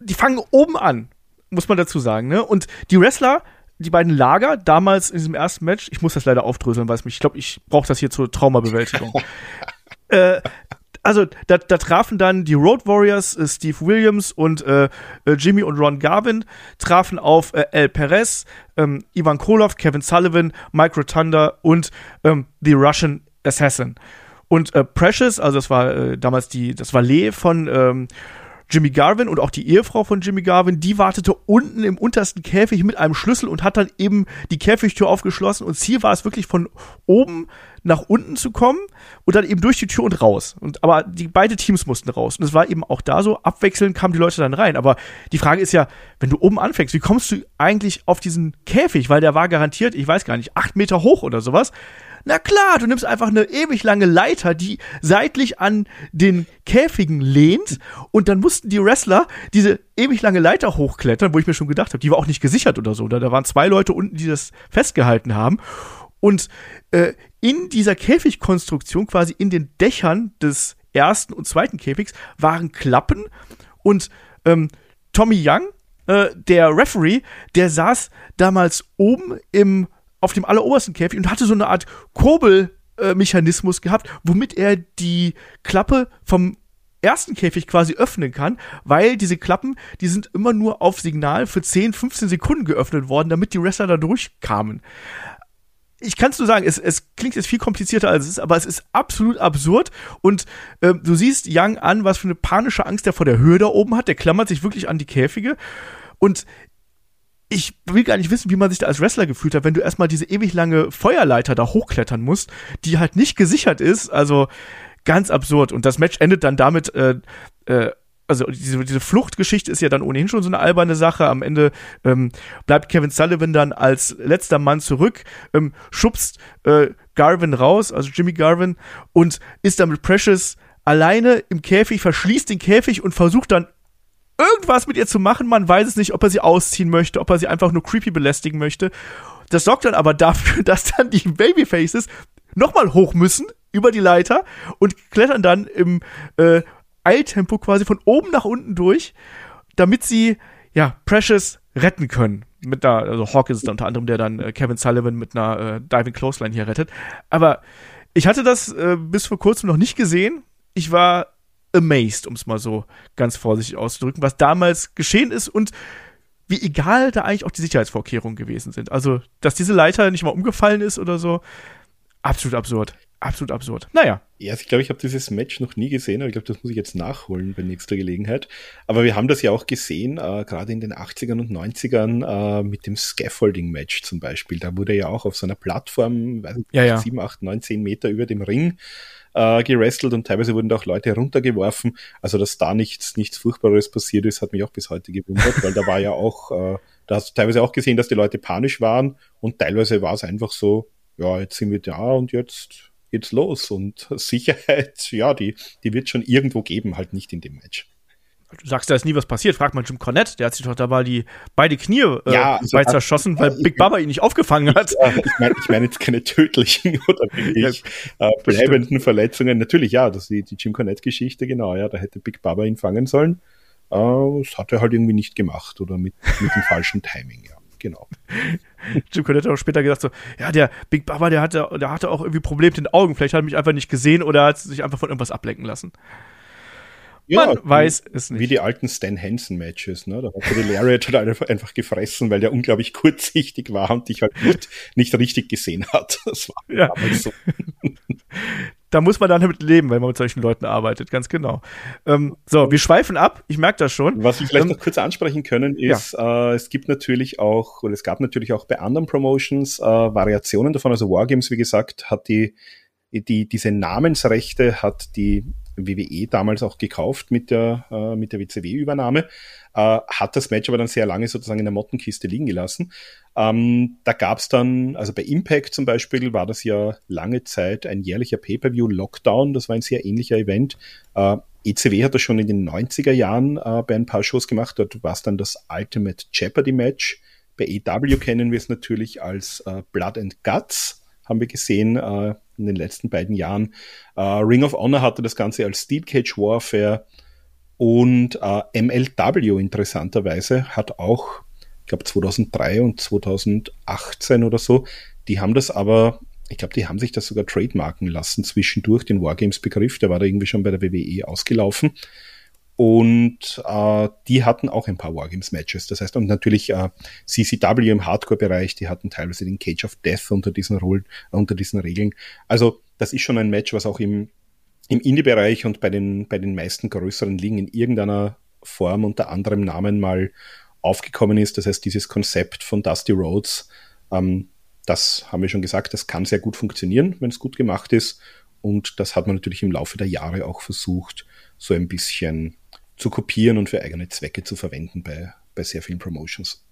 die fangen oben an, muss man dazu sagen, ne? Und die Wrestler, die beiden Lager, damals in diesem ersten Match, ich muss das leider aufdröseln, weil es mich, ich glaube, ich brauche das hier zur Traumabewältigung. äh, also da, da trafen dann die Road Warriors, äh, Steve Williams und äh, äh, Jimmy und Ron Garvin, trafen auf äh, El Perez, ähm, Ivan Koloff, Kevin Sullivan, Mike Rotunda und ähm, The Russian Assassin. Und äh, Precious, also das war äh, damals die, das war Lee von ähm, Jimmy Garvin und auch die Ehefrau von Jimmy Garvin, die wartete unten im untersten Käfig mit einem Schlüssel und hat dann eben die Käfigtür aufgeschlossen. Und Ziel war es wirklich von oben nach unten zu kommen und dann eben durch die Tür und raus. Und aber die beide Teams mussten raus. Und es war eben auch da so, abwechselnd kamen die Leute dann rein. Aber die Frage ist ja, wenn du oben anfängst, wie kommst du eigentlich auf diesen Käfig? Weil der war garantiert, ich weiß gar nicht, acht Meter hoch oder sowas. Na klar, du nimmst einfach eine ewig lange Leiter, die seitlich an den Käfigen lehnt und dann mussten die Wrestler diese ewig lange Leiter hochklettern, wo ich mir schon gedacht habe, die war auch nicht gesichert oder so. Da, da waren zwei Leute unten, die das festgehalten haben. Und äh, in dieser Käfigkonstruktion, quasi in den Dächern des ersten und zweiten Käfigs, waren Klappen und ähm, Tommy Young, äh, der Referee, der saß damals oben im auf dem allerobersten Käfig und hatte so eine Art Kurbelmechanismus gehabt, womit er die Klappe vom ersten Käfig quasi öffnen kann, weil diese Klappen, die sind immer nur auf Signal für 10, 15 Sekunden geöffnet worden, damit die Wrestler da durchkamen. ich kann es nur sagen, es, es klingt jetzt viel komplizierter als es ist, aber es ist absolut absurd. Und äh, du siehst Young an, was für eine panische Angst er vor der Höhe da oben hat. Der klammert sich wirklich an die Käfige. Und ich will gar nicht wissen, wie man sich da als Wrestler gefühlt hat, wenn du erstmal diese ewig lange Feuerleiter da hochklettern musst, die halt nicht gesichert ist. Also ganz absurd. Und das Match endet dann damit, äh, äh, also diese, diese Fluchtgeschichte ist ja dann ohnehin schon so eine alberne Sache. Am Ende ähm, bleibt Kevin Sullivan dann als letzter Mann zurück, ähm, schubst äh, Garvin raus, also Jimmy Garvin, und ist dann mit Precious alleine im Käfig, verschließt den Käfig und versucht dann irgendwas mit ihr zu machen. Man weiß es nicht, ob er sie ausziehen möchte, ob er sie einfach nur creepy belästigen möchte. Das sorgt dann aber dafür, dass dann die Babyfaces nochmal hoch müssen über die Leiter und klettern dann im äh, Eiltempo quasi von oben nach unten durch, damit sie ja Precious retten können. Mit einer, also Hawk ist es unter anderem, der dann äh, Kevin Sullivan mit einer äh, Diving Clothesline hier rettet. Aber ich hatte das äh, bis vor kurzem noch nicht gesehen. Ich war amazed, um es mal so ganz vorsichtig auszudrücken, was damals geschehen ist und wie egal da eigentlich auch die Sicherheitsvorkehrungen gewesen sind. Also, dass diese Leiter nicht mal umgefallen ist oder so, absolut absurd absolut absurd. Naja. Ja, also ich glaube, ich habe dieses Match noch nie gesehen, aber ich glaube, das muss ich jetzt nachholen bei nächster Gelegenheit. Aber wir haben das ja auch gesehen, äh, gerade in den 80ern und 90ern äh, mit dem Scaffolding-Match zum Beispiel. Da wurde ja auch auf so einer Plattform, weiß nicht, ja, ja. 7, 8, 9, 10 Meter über dem Ring äh, gerestelt und teilweise wurden da auch Leute runtergeworfen. Also, dass da nichts, nichts Furchtbares passiert ist, hat mich auch bis heute gewundert, weil da war ja auch, äh, da hast du teilweise auch gesehen, dass die Leute panisch waren und teilweise war es einfach so, ja, jetzt sind wir da und jetzt geht's los. Und Sicherheit, ja, die, die wird schon irgendwo geben, halt nicht in dem Match. Du sagst, da ist nie was passiert. Frag mal Jim Cornette, der hat sich doch da mal die beide Knie äh, ja, also, bei zerschossen, weil Big Baba ihn nicht aufgefangen hat. Ja, ich meine ich mein jetzt keine tödlichen oder wirklich äh, bleibenden Verletzungen. Natürlich, ja, das ist die, die Jim Cornette-Geschichte, genau, ja, da hätte Big Baba ihn fangen sollen. Äh, das hat er halt irgendwie nicht gemacht oder mit, mit dem falschen Timing, ja genau. Jim Cornette hat auch später gesagt so, ja, der Big Baba, der hatte, der hatte auch irgendwie Probleme mit den Augen. Vielleicht hat er mich einfach nicht gesehen oder hat sich einfach von irgendwas ablenken lassen. Ja, Man weiß es nicht. Wie die alten Stan Hansen Matches, ne? Da hat der Lariat halt einfach gefressen, weil der unglaublich kurzsichtig war und dich halt nicht, nicht richtig gesehen hat. Das war ja. so. da muss man dann damit leben, wenn man mit solchen Leuten arbeitet, ganz genau. Ähm, so, wir schweifen ab, ich merke das schon. Was wir vielleicht ähm, noch kurz ansprechen können, ist, ja. äh, es gibt natürlich auch, oder es gab natürlich auch bei anderen Promotions äh, Variationen davon. Also Wargames, wie gesagt, hat die, die, diese Namensrechte hat die WWE damals auch gekauft mit der, äh, der WCW-Übernahme, äh, hat das Match aber dann sehr lange sozusagen in der Mottenkiste liegen gelassen. Ähm, da gab es dann, also bei Impact zum Beispiel war das ja lange Zeit ein jährlicher Pay-Per-View Lockdown, das war ein sehr ähnlicher Event. Äh, ECW hat das schon in den 90er Jahren äh, bei ein paar Shows gemacht, dort war es dann das Ultimate Jeopardy Match. Bei EW kennen wir es natürlich als äh, Blood and Guts haben wir gesehen äh, in den letzten beiden Jahren. Äh, Ring of Honor hatte das Ganze als Steel Cage Warfare und äh, MLW interessanterweise hat auch, ich glaube 2003 und 2018 oder so, die haben das aber, ich glaube, die haben sich das sogar trademarken lassen zwischendurch, den Wargames-Begriff, der war da irgendwie schon bei der WWE ausgelaufen. Und äh, die hatten auch ein paar Wargames-Matches. Das heißt, und natürlich äh, CCW im Hardcore-Bereich, die hatten teilweise den Cage of Death unter diesen, Rollen, unter diesen Regeln. Also das ist schon ein Match, was auch im, im Indie-Bereich und bei den, bei den meisten größeren Ligen in irgendeiner Form unter anderem Namen mal aufgekommen ist. Das heißt, dieses Konzept von Dusty Rhodes, ähm, das haben wir schon gesagt, das kann sehr gut funktionieren, wenn es gut gemacht ist. Und das hat man natürlich im Laufe der Jahre auch versucht, so ein bisschen zu kopieren und für eigene Zwecke zu verwenden bei, bei sehr vielen Promotions.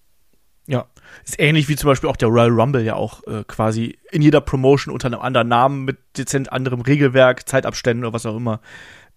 Ja, ist ähnlich wie zum Beispiel auch der Royal Rumble ja auch äh, quasi in jeder Promotion unter einem anderen Namen mit dezent anderem Regelwerk, Zeitabständen oder was auch immer,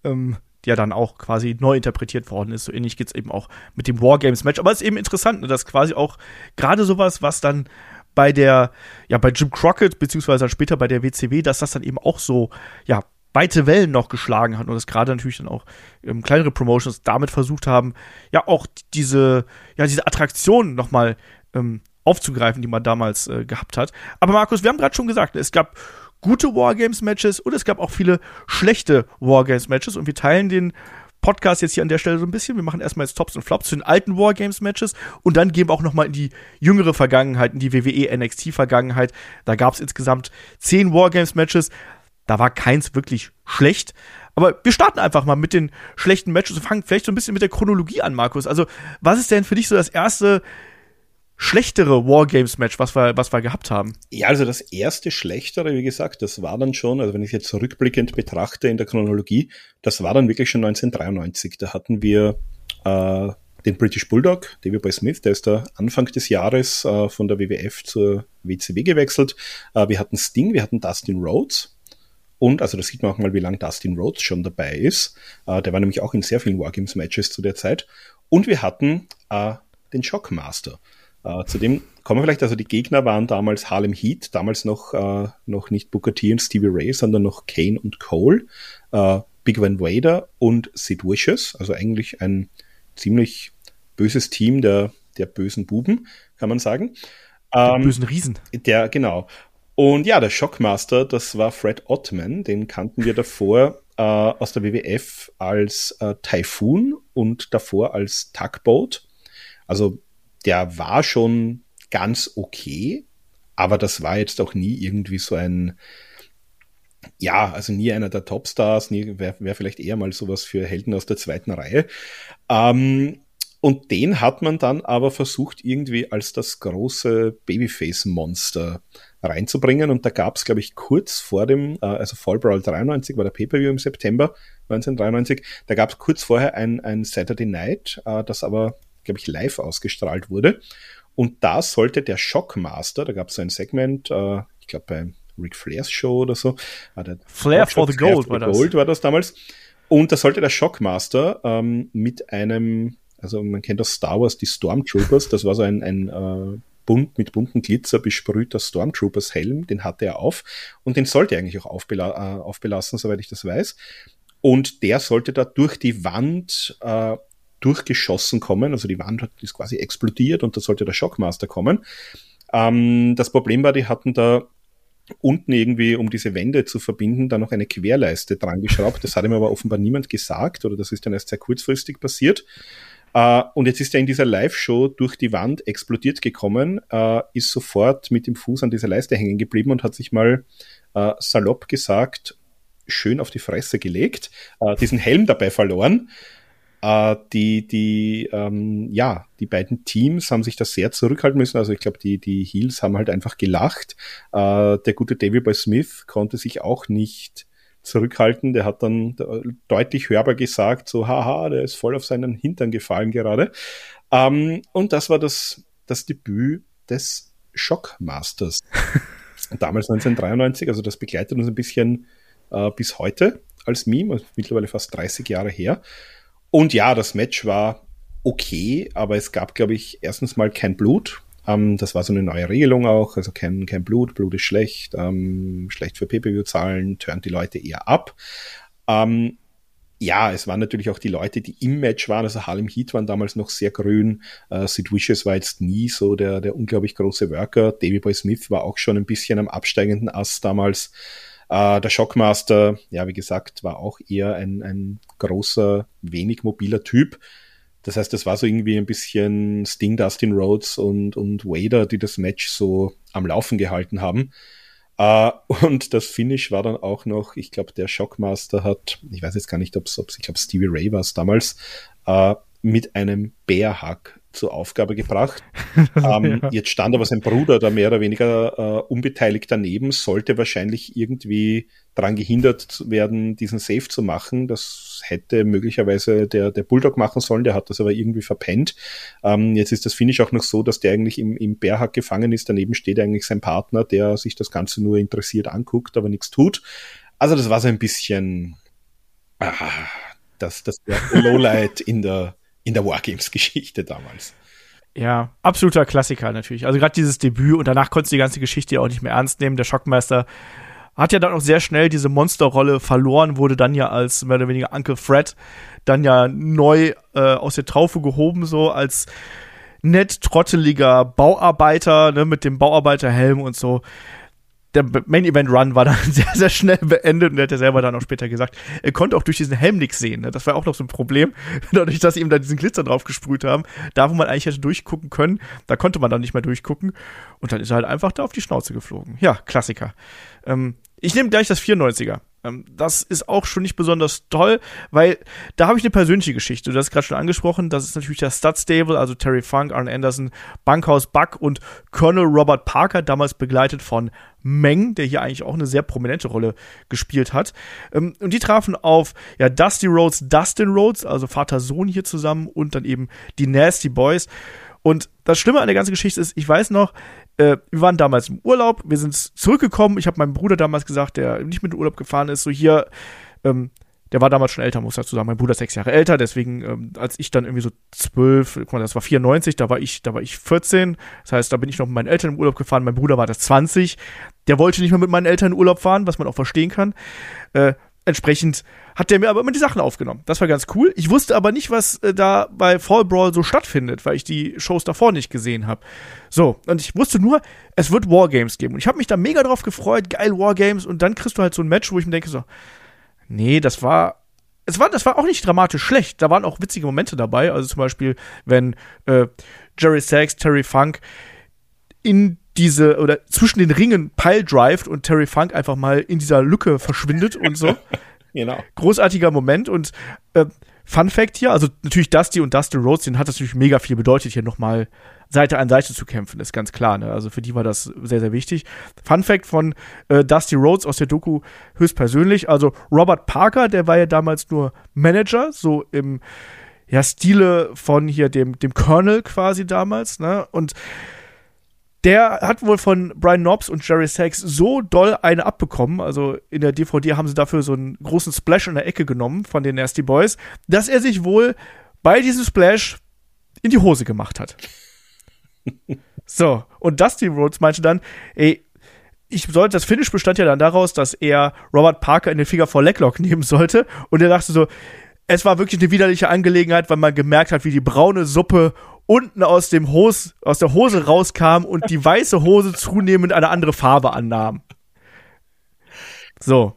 ähm, ja dann auch quasi neu interpretiert worden ist. So ähnlich geht's eben auch mit dem Wargames-Match. Aber es ist eben interessant, ne, dass quasi auch gerade sowas, was dann bei der, ja, bei Jim Crockett, beziehungsweise dann später bei der WCW, dass das dann eben auch so, ja, weite Wellen noch geschlagen hat und das gerade natürlich dann auch ähm, kleinere Promotions damit versucht haben, ja auch diese, ja, diese Attraktion nochmal ähm, aufzugreifen, die man damals äh, gehabt hat. Aber Markus, wir haben gerade schon gesagt, es gab gute Wargames-Matches und es gab auch viele schlechte Wargames-Matches und wir teilen den Podcast jetzt hier an der Stelle so ein bisschen. Wir machen erstmal jetzt Tops und Flops zu den alten Wargames-Matches und dann gehen wir auch noch mal in die jüngere Vergangenheit, in die WWE NXT-Vergangenheit. Da gab es insgesamt zehn Wargames-Matches. Da war keins wirklich schlecht. Aber wir starten einfach mal mit den schlechten Matches und fangen vielleicht so ein bisschen mit der Chronologie an, Markus. Also, was ist denn für dich so das erste schlechtere Wargames-Match, was wir, was wir gehabt haben? Ja, also das erste schlechtere, wie gesagt, das war dann schon, also wenn ich jetzt rückblickend betrachte in der Chronologie, das war dann wirklich schon 1993. Da hatten wir äh, den British Bulldog, David Boy Smith, der ist da Anfang des Jahres äh, von der WWF zur WCW gewechselt. Äh, wir hatten Sting, wir hatten Dustin Rhodes. Und, also da sieht man auch mal, wie lange Dustin Rhodes schon dabei ist. Äh, der war nämlich auch in sehr vielen Wargames-Matches zu der Zeit. Und wir hatten äh, den Shockmaster. Äh, zudem kommen wir vielleicht, also die Gegner waren damals Harlem Heat, damals noch, äh, noch nicht Booker T und Stevie Ray, sondern noch Kane und Cole, äh, Big Van Vader und Sid Vicious, also eigentlich ein ziemlich böses Team der, der bösen Buben, kann man sagen. Ähm, bösen Riesen. Der, genau. Und ja, der Shockmaster, das war Fred Ottman, den kannten wir davor äh, aus der WWF als äh, Typhoon und davor als Tugboat. Also der war schon ganz okay, aber das war jetzt auch nie irgendwie so ein, ja, also nie einer der Topstars, nie wäre wär vielleicht eher mal sowas für Helden aus der zweiten Reihe. Ähm, und den hat man dann aber versucht, irgendwie als das große Babyface-Monster reinzubringen. Und da gab es, glaube ich, kurz vor dem, äh, also Fall Brawl 93 war der Pay-Per-View im September 1993, da gab es kurz vorher ein, ein Saturday Night, äh, das aber glaube ich, live ausgestrahlt wurde. Und da sollte der Shockmaster, da gab es so ein Segment, äh, ich glaube bei Ric Flairs Show oder so. Der Flair for the Gold, war, das. Gold war das damals. Und da sollte der Shockmaster ähm, mit einem, also man kennt aus Star Wars die Stormtroopers, das war so ein, ein äh, bunt mit bunten Glitzer besprühter Stormtroopers Helm, den hatte er auf und den sollte er eigentlich auch aufbela äh, aufbelassen, soweit ich das weiß. Und der sollte da durch die Wand äh, durchgeschossen kommen. Also die Wand ist quasi explodiert und da sollte der Shockmaster kommen. Ähm, das Problem war, die hatten da unten irgendwie, um diese Wände zu verbinden, da noch eine Querleiste dran geschraubt. Das hat ihm aber offenbar niemand gesagt oder das ist dann erst sehr kurzfristig passiert. Uh, und jetzt ist er in dieser Live-Show durch die Wand explodiert gekommen, uh, ist sofort mit dem Fuß an dieser Leiste hängen geblieben und hat sich mal uh, salopp gesagt, schön auf die Fresse gelegt, diesen Helm dabei verloren. Äh, die, die, ähm, ja, die beiden Teams haben sich da sehr zurückhalten müssen. Also ich glaube, die, die Heels haben halt einfach gelacht. Äh, der gute David Boy Smith konnte sich auch nicht zurückhalten. Der hat dann deutlich hörbar gesagt, so, haha, der ist voll auf seinen Hintern gefallen gerade. Ähm, und das war das, das Debüt des Shockmasters. Damals 1993, also das begleitet uns ein bisschen äh, bis heute als Meme, also mittlerweile fast 30 Jahre her. Und ja, das Match war okay, aber es gab, glaube ich, erstens mal kein Blut. Ähm, das war so eine neue Regelung auch, also kein, kein Blut, Blut ist schlecht, ähm, schlecht für PPV-Zahlen, turnt die Leute eher ab. Ähm, ja, es waren natürlich auch die Leute, die im Match waren. Also Harlem Heat waren damals noch sehr grün. Äh, Sid Vicious war jetzt nie so der, der unglaublich große Worker. Davey Boy Smith war auch schon ein bisschen am absteigenden Ast damals. Äh, der Shockmaster, ja, wie gesagt, war auch eher ein, ein großer, wenig mobiler Typ. Das heißt, das war so irgendwie ein bisschen Sting, Dustin Rhodes und, und Wader, die das Match so am Laufen gehalten haben. Uh, und das Finish war dann auch noch, ich glaube, der Shockmaster hat, ich weiß jetzt gar nicht, ob es, ich glaube, Stevie Ray war es damals, uh, mit einem Bärhack zur Aufgabe gebracht. ähm, ja. Jetzt stand aber sein Bruder da mehr oder weniger äh, unbeteiligt daneben, sollte wahrscheinlich irgendwie daran gehindert werden, diesen Save zu machen. Das hätte möglicherweise der, der Bulldog machen sollen, der hat das aber irgendwie verpennt. Ähm, jetzt ist das Finish auch noch so, dass der eigentlich im, im Bärhack gefangen ist. Daneben steht eigentlich sein Partner, der sich das Ganze nur interessiert anguckt, aber nichts tut. Also das war so ein bisschen ah, das, das Lowlight in der in der Wargames-Geschichte damals. Ja, absoluter Klassiker natürlich. Also gerade dieses Debüt und danach konntest du die ganze Geschichte auch nicht mehr ernst nehmen. Der Schockmeister hat ja dann auch sehr schnell diese Monsterrolle verloren, wurde dann ja als mehr oder weniger Uncle Fred dann ja neu äh, aus der Traufe gehoben, so als nett trotteliger Bauarbeiter, ne, mit dem Bauarbeiterhelm und so der Main Event Run war dann sehr, sehr schnell beendet und er hat ja selber dann auch später gesagt, er konnte auch durch diesen Helm nichts sehen. Ne? Das war auch noch so ein Problem, dadurch, dass sie ihm da diesen Glitzer drauf gesprüht haben. Da, wo man eigentlich hätte durchgucken können, da konnte man dann nicht mehr durchgucken. Und dann ist er halt einfach da auf die Schnauze geflogen. Ja, Klassiker. Ähm, ich nehme gleich das 94er. Ähm, das ist auch schon nicht besonders toll, weil da habe ich eine persönliche Geschichte. Du hast gerade schon angesprochen, das ist natürlich der Stud Stable, also Terry Funk, Arn Anderson, Bankhaus Buck und Colonel Robert Parker, damals begleitet von Meng, der hier eigentlich auch eine sehr prominente Rolle gespielt hat. Ähm, und die trafen auf ja, Dusty Rhodes, Dustin Rhodes, also Vater-Sohn hier zusammen und dann eben die Nasty Boys. Und das Schlimme an der ganzen Geschichte ist, ich weiß noch, äh, wir waren damals im Urlaub, wir sind zurückgekommen. Ich habe meinem Bruder damals gesagt, der nicht mit dem Urlaub gefahren ist, so hier, ähm, der war damals schon älter, muss ich dazu sagen. Mein Bruder ist sechs Jahre älter, deswegen, ähm, als ich dann irgendwie so zwölf, guck mal, das war 94, da war ich, da war ich 14. Das heißt, da bin ich noch mit meinen Eltern im Urlaub gefahren. Mein Bruder war das 20. Der wollte nicht mehr mit meinen Eltern in Urlaub fahren, was man auch verstehen kann. Äh, entsprechend hat der mir aber immer die Sachen aufgenommen. Das war ganz cool. Ich wusste aber nicht, was äh, da bei Fall Brawl so stattfindet, weil ich die Shows davor nicht gesehen habe. So, und ich wusste nur, es wird Wargames geben. Und ich habe mich da mega drauf gefreut, geil Wargames. Und dann kriegst du halt so ein Match, wo ich mir denke so, nee, das war es war, das war auch nicht dramatisch schlecht. Da waren auch witzige Momente dabei. Also zum Beispiel, wenn äh, Jerry Sachs, Terry Funk in diese oder zwischen den Ringen pile drivet und Terry Funk einfach mal in dieser Lücke verschwindet und so. genau. Großartiger Moment und äh, Fun Fact hier, also natürlich Dusty und Dusty Rhodes, den hat das natürlich mega viel bedeutet, hier nochmal Seite an Seite zu kämpfen, ist ganz klar. Ne? Also für die war das sehr, sehr wichtig. Fun Fact von äh, Dusty Rhodes aus der Doku höchstpersönlich. Also Robert Parker, der war ja damals nur Manager, so im ja, Stile von hier dem, dem Colonel quasi damals, ne? Und der hat wohl von Brian Knobs und Jerry Sachs so doll eine abbekommen, also in der DVD haben sie dafür so einen großen Splash in der Ecke genommen von den Nasty Boys, dass er sich wohl bei diesem Splash in die Hose gemacht hat. so, und Dusty Rhodes meinte dann, ey, ich sollte, das Finish bestand ja dann daraus, dass er Robert Parker in den Finger vor Leglock nehmen sollte. Und er dachte so, es war wirklich eine widerliche Angelegenheit, weil man gemerkt hat, wie die braune Suppe unten aus dem Hose, aus der Hose rauskam und die weiße Hose zunehmend eine andere Farbe annahm. So.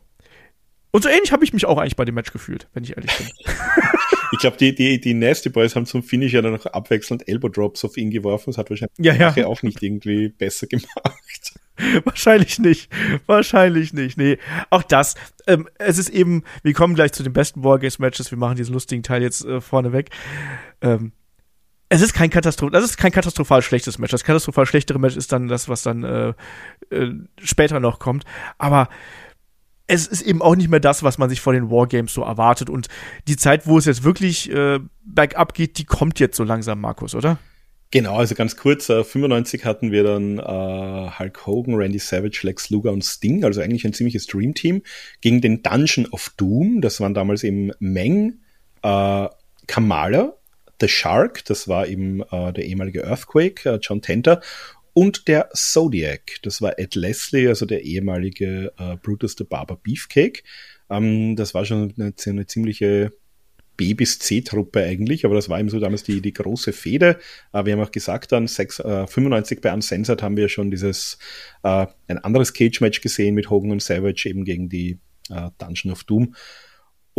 Und so ähnlich habe ich mich auch eigentlich bei dem Match gefühlt, wenn ich ehrlich bin. ich glaube, die, die, die Nasty Boys haben zum Finish ja dann noch abwechselnd Elbow Drops auf ihn geworfen. Das hat wahrscheinlich ja, ja. auch nicht irgendwie besser gemacht. Wahrscheinlich nicht. Wahrscheinlich nicht. Nee. Auch das. Ähm, es ist eben, wir kommen gleich zu den besten Wargames-Matches. Wir machen diesen lustigen Teil jetzt äh, vorneweg. Ähm, es ist kein Katastroph das ist kein katastrophal schlechtes Match. Das katastrophal schlechtere Match ist dann das, was dann äh, äh, später noch kommt. Aber es ist eben auch nicht mehr das, was man sich vor den Wargames so erwartet. Und die Zeit, wo es jetzt wirklich äh, bergab geht, die kommt jetzt so langsam, Markus, oder? Genau, also ganz kurz, äh, 95 hatten wir dann äh, Hulk Hogan, Randy Savage, Lex Luger und Sting, also eigentlich ein ziemliches Dream-Team, gegen den Dungeon of Doom, das waren damals eben Meng, äh, Kamala The Shark, das war eben äh, der ehemalige Earthquake, äh, John Tenter, und der Zodiac, das war Ed Leslie, also der ehemalige äh, Brutus the Barber Beefcake. Ähm, das war schon eine, eine ziemliche B bis C-Truppe eigentlich, aber das war eben so damals die, die große Fehde. Äh, wir haben auch gesagt, dann 6, äh, 95 bei Uncensored haben wir schon dieses äh, ein anderes Cage-Match gesehen mit Hogan und Savage eben gegen die äh, Dungeon of Doom.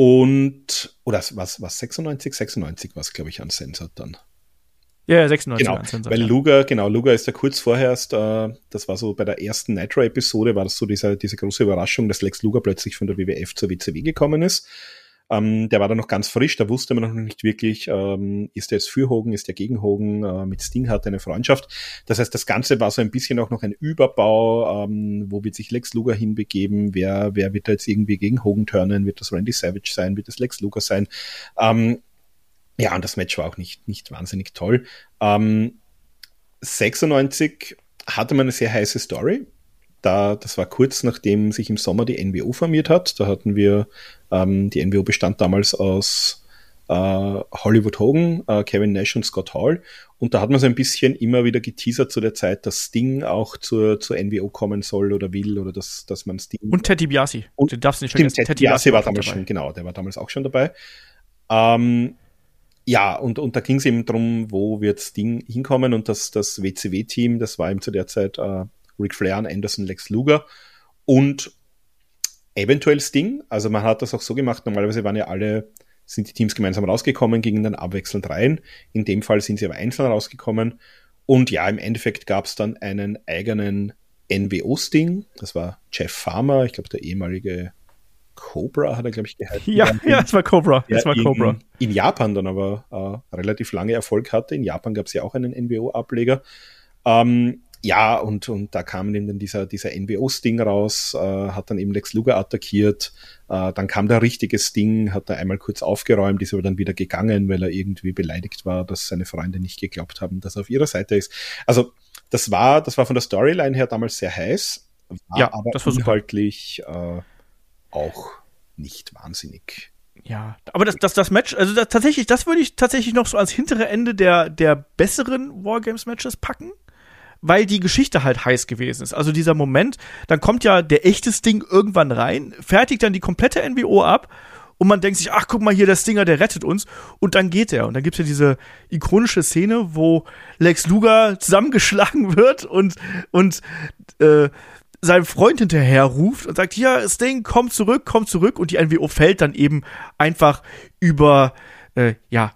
Und, oder was, was, 96? 96 war es, glaube ich, uncensored dann. Ja, 96 genau, Weil Luger, genau, Luger ist ja kurz vorher erst, äh, das war so bei der ersten Nitro-Episode, war das so diese, diese große Überraschung, dass Lex Luger plötzlich von der WWF zur WCW gekommen ist. Ähm, der war dann noch ganz frisch, da wusste man noch nicht wirklich, ähm, ist er jetzt für Hogan, ist er gegen Hogan, äh, mit Sting hat er eine Freundschaft. Das heißt, das Ganze war so ein bisschen auch noch ein Überbau, ähm, wo wird sich Lex Luger hinbegeben, wer, wer wird da jetzt irgendwie gegen Hogan turnen, wird das Randy Savage sein, wird das Lex Luger sein. Ähm, ja, und das Match war auch nicht, nicht wahnsinnig toll. Ähm, 96 hatte man eine sehr heiße Story da, das war kurz nachdem sich im Sommer die NWO formiert hat. Da hatten wir, ähm, die NWO bestand damals aus äh, Hollywood Hogan, äh, Kevin Nash und Scott Hall. Und da hat man so ein bisschen immer wieder geteasert zu der Zeit, dass Sting auch zur, zur NWO kommen soll oder will oder dass, dass man Sting. Und Teddy Biasi. Und den darfst du nicht vergessen. Teddy, Teddy Biasi war damals dabei. schon, genau, der war damals auch schon dabei. Ähm, ja, und, und da ging es eben drum, wo wird Sting hinkommen und das, das WCW-Team, das war eben zu der Zeit äh, Ric Flair und Anderson Lex Luger. und eventuell Sting. Also man hat das auch so gemacht, normalerweise waren ja alle, sind die Teams gemeinsam rausgekommen, gingen dann abwechselnd rein. In dem Fall sind sie aber einzeln rausgekommen. Und ja, im Endeffekt gab es dann einen eigenen NWO-Sting. Das war Jeff Farmer, ich glaube der ehemalige Cobra hat er, glaube ich, geheißen. Ja, ja, es war Cobra. Es war Cobra. In, in, Japan dann aber äh, relativ lange Erfolg hatte. In Japan gab es ja auch einen NWO-Ableger. Ähm, ja, und, und da kam eben dann dieser, dieser NWO-Sting raus, äh, hat dann eben Lex Luger attackiert, äh, dann kam der richtige Sting, hat er einmal kurz aufgeräumt, ist aber dann wieder gegangen, weil er irgendwie beleidigt war, dass seine Freunde nicht geglaubt haben, dass er auf ihrer Seite ist. Also das war, das war von der Storyline her damals sehr heiß, war ja, aber das war inhaltlich äh, auch nicht wahnsinnig. Ja, aber das, das, das Match, also das, tatsächlich, das würde ich tatsächlich noch so als hintere Ende der, der besseren Wargames-Matches packen weil die Geschichte halt heiß gewesen ist. Also dieser Moment, dann kommt ja der echte Sting irgendwann rein, fertigt dann die komplette NWO ab und man denkt sich, ach guck mal hier, der Stinger, der rettet uns und dann geht er. Und dann gibt's ja diese ikonische Szene, wo Lex Luger zusammengeschlagen wird und, und äh, sein Freund hinterher ruft und sagt, hier, Sting, komm zurück, komm zurück. Und die NWO fällt dann eben einfach über, äh, ja,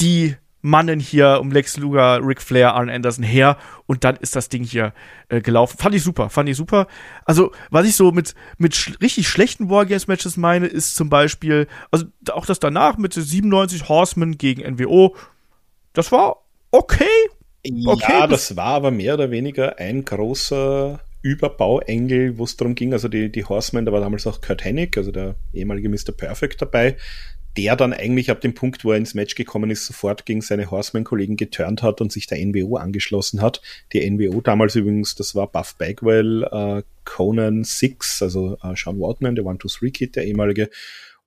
die Mannen hier um Lex Luger, Ric Flair, Arn Anderson her und dann ist das Ding hier äh, gelaufen. Fand ich super, fand ich super. Also, was ich so mit, mit sch richtig schlechten Wargames-Matches meine, ist zum Beispiel, also auch das danach mit 97 Horsemen gegen NWO, das war okay. okay ja, das war aber mehr oder weniger ein großer Überbauengel, wo es darum ging, also die, die Horsemen, da war damals auch Kurt Hennig, also der ehemalige Mr. Perfect dabei, der dann eigentlich ab dem Punkt, wo er ins Match gekommen ist, sofort gegen seine Horseman-Kollegen geturnt hat und sich der NWO angeschlossen hat. Die NWO damals übrigens, das war Buff Bagwell, äh, Conan Six, also äh, Sean Watman, der One-Two-Three-Kid, der ehemalige,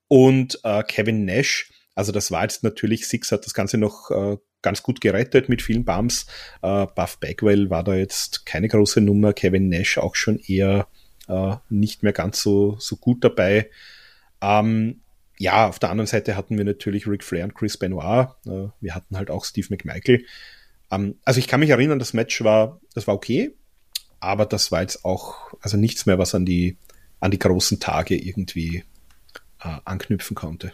und äh, Kevin Nash. Also das war jetzt natürlich, Six hat das Ganze noch äh, ganz gut gerettet mit vielen Bumps. Äh, Buff Bagwell war da jetzt keine große Nummer, Kevin Nash auch schon eher äh, nicht mehr ganz so, so gut dabei. Ähm, ja, auf der anderen Seite hatten wir natürlich Ric Flair und Chris Benoit. Äh, wir hatten halt auch Steve McMichael. Ähm, also ich kann mich erinnern, das Match war, das war okay, aber das war jetzt auch, also nichts mehr, was an die, an die großen Tage irgendwie äh, anknüpfen konnte.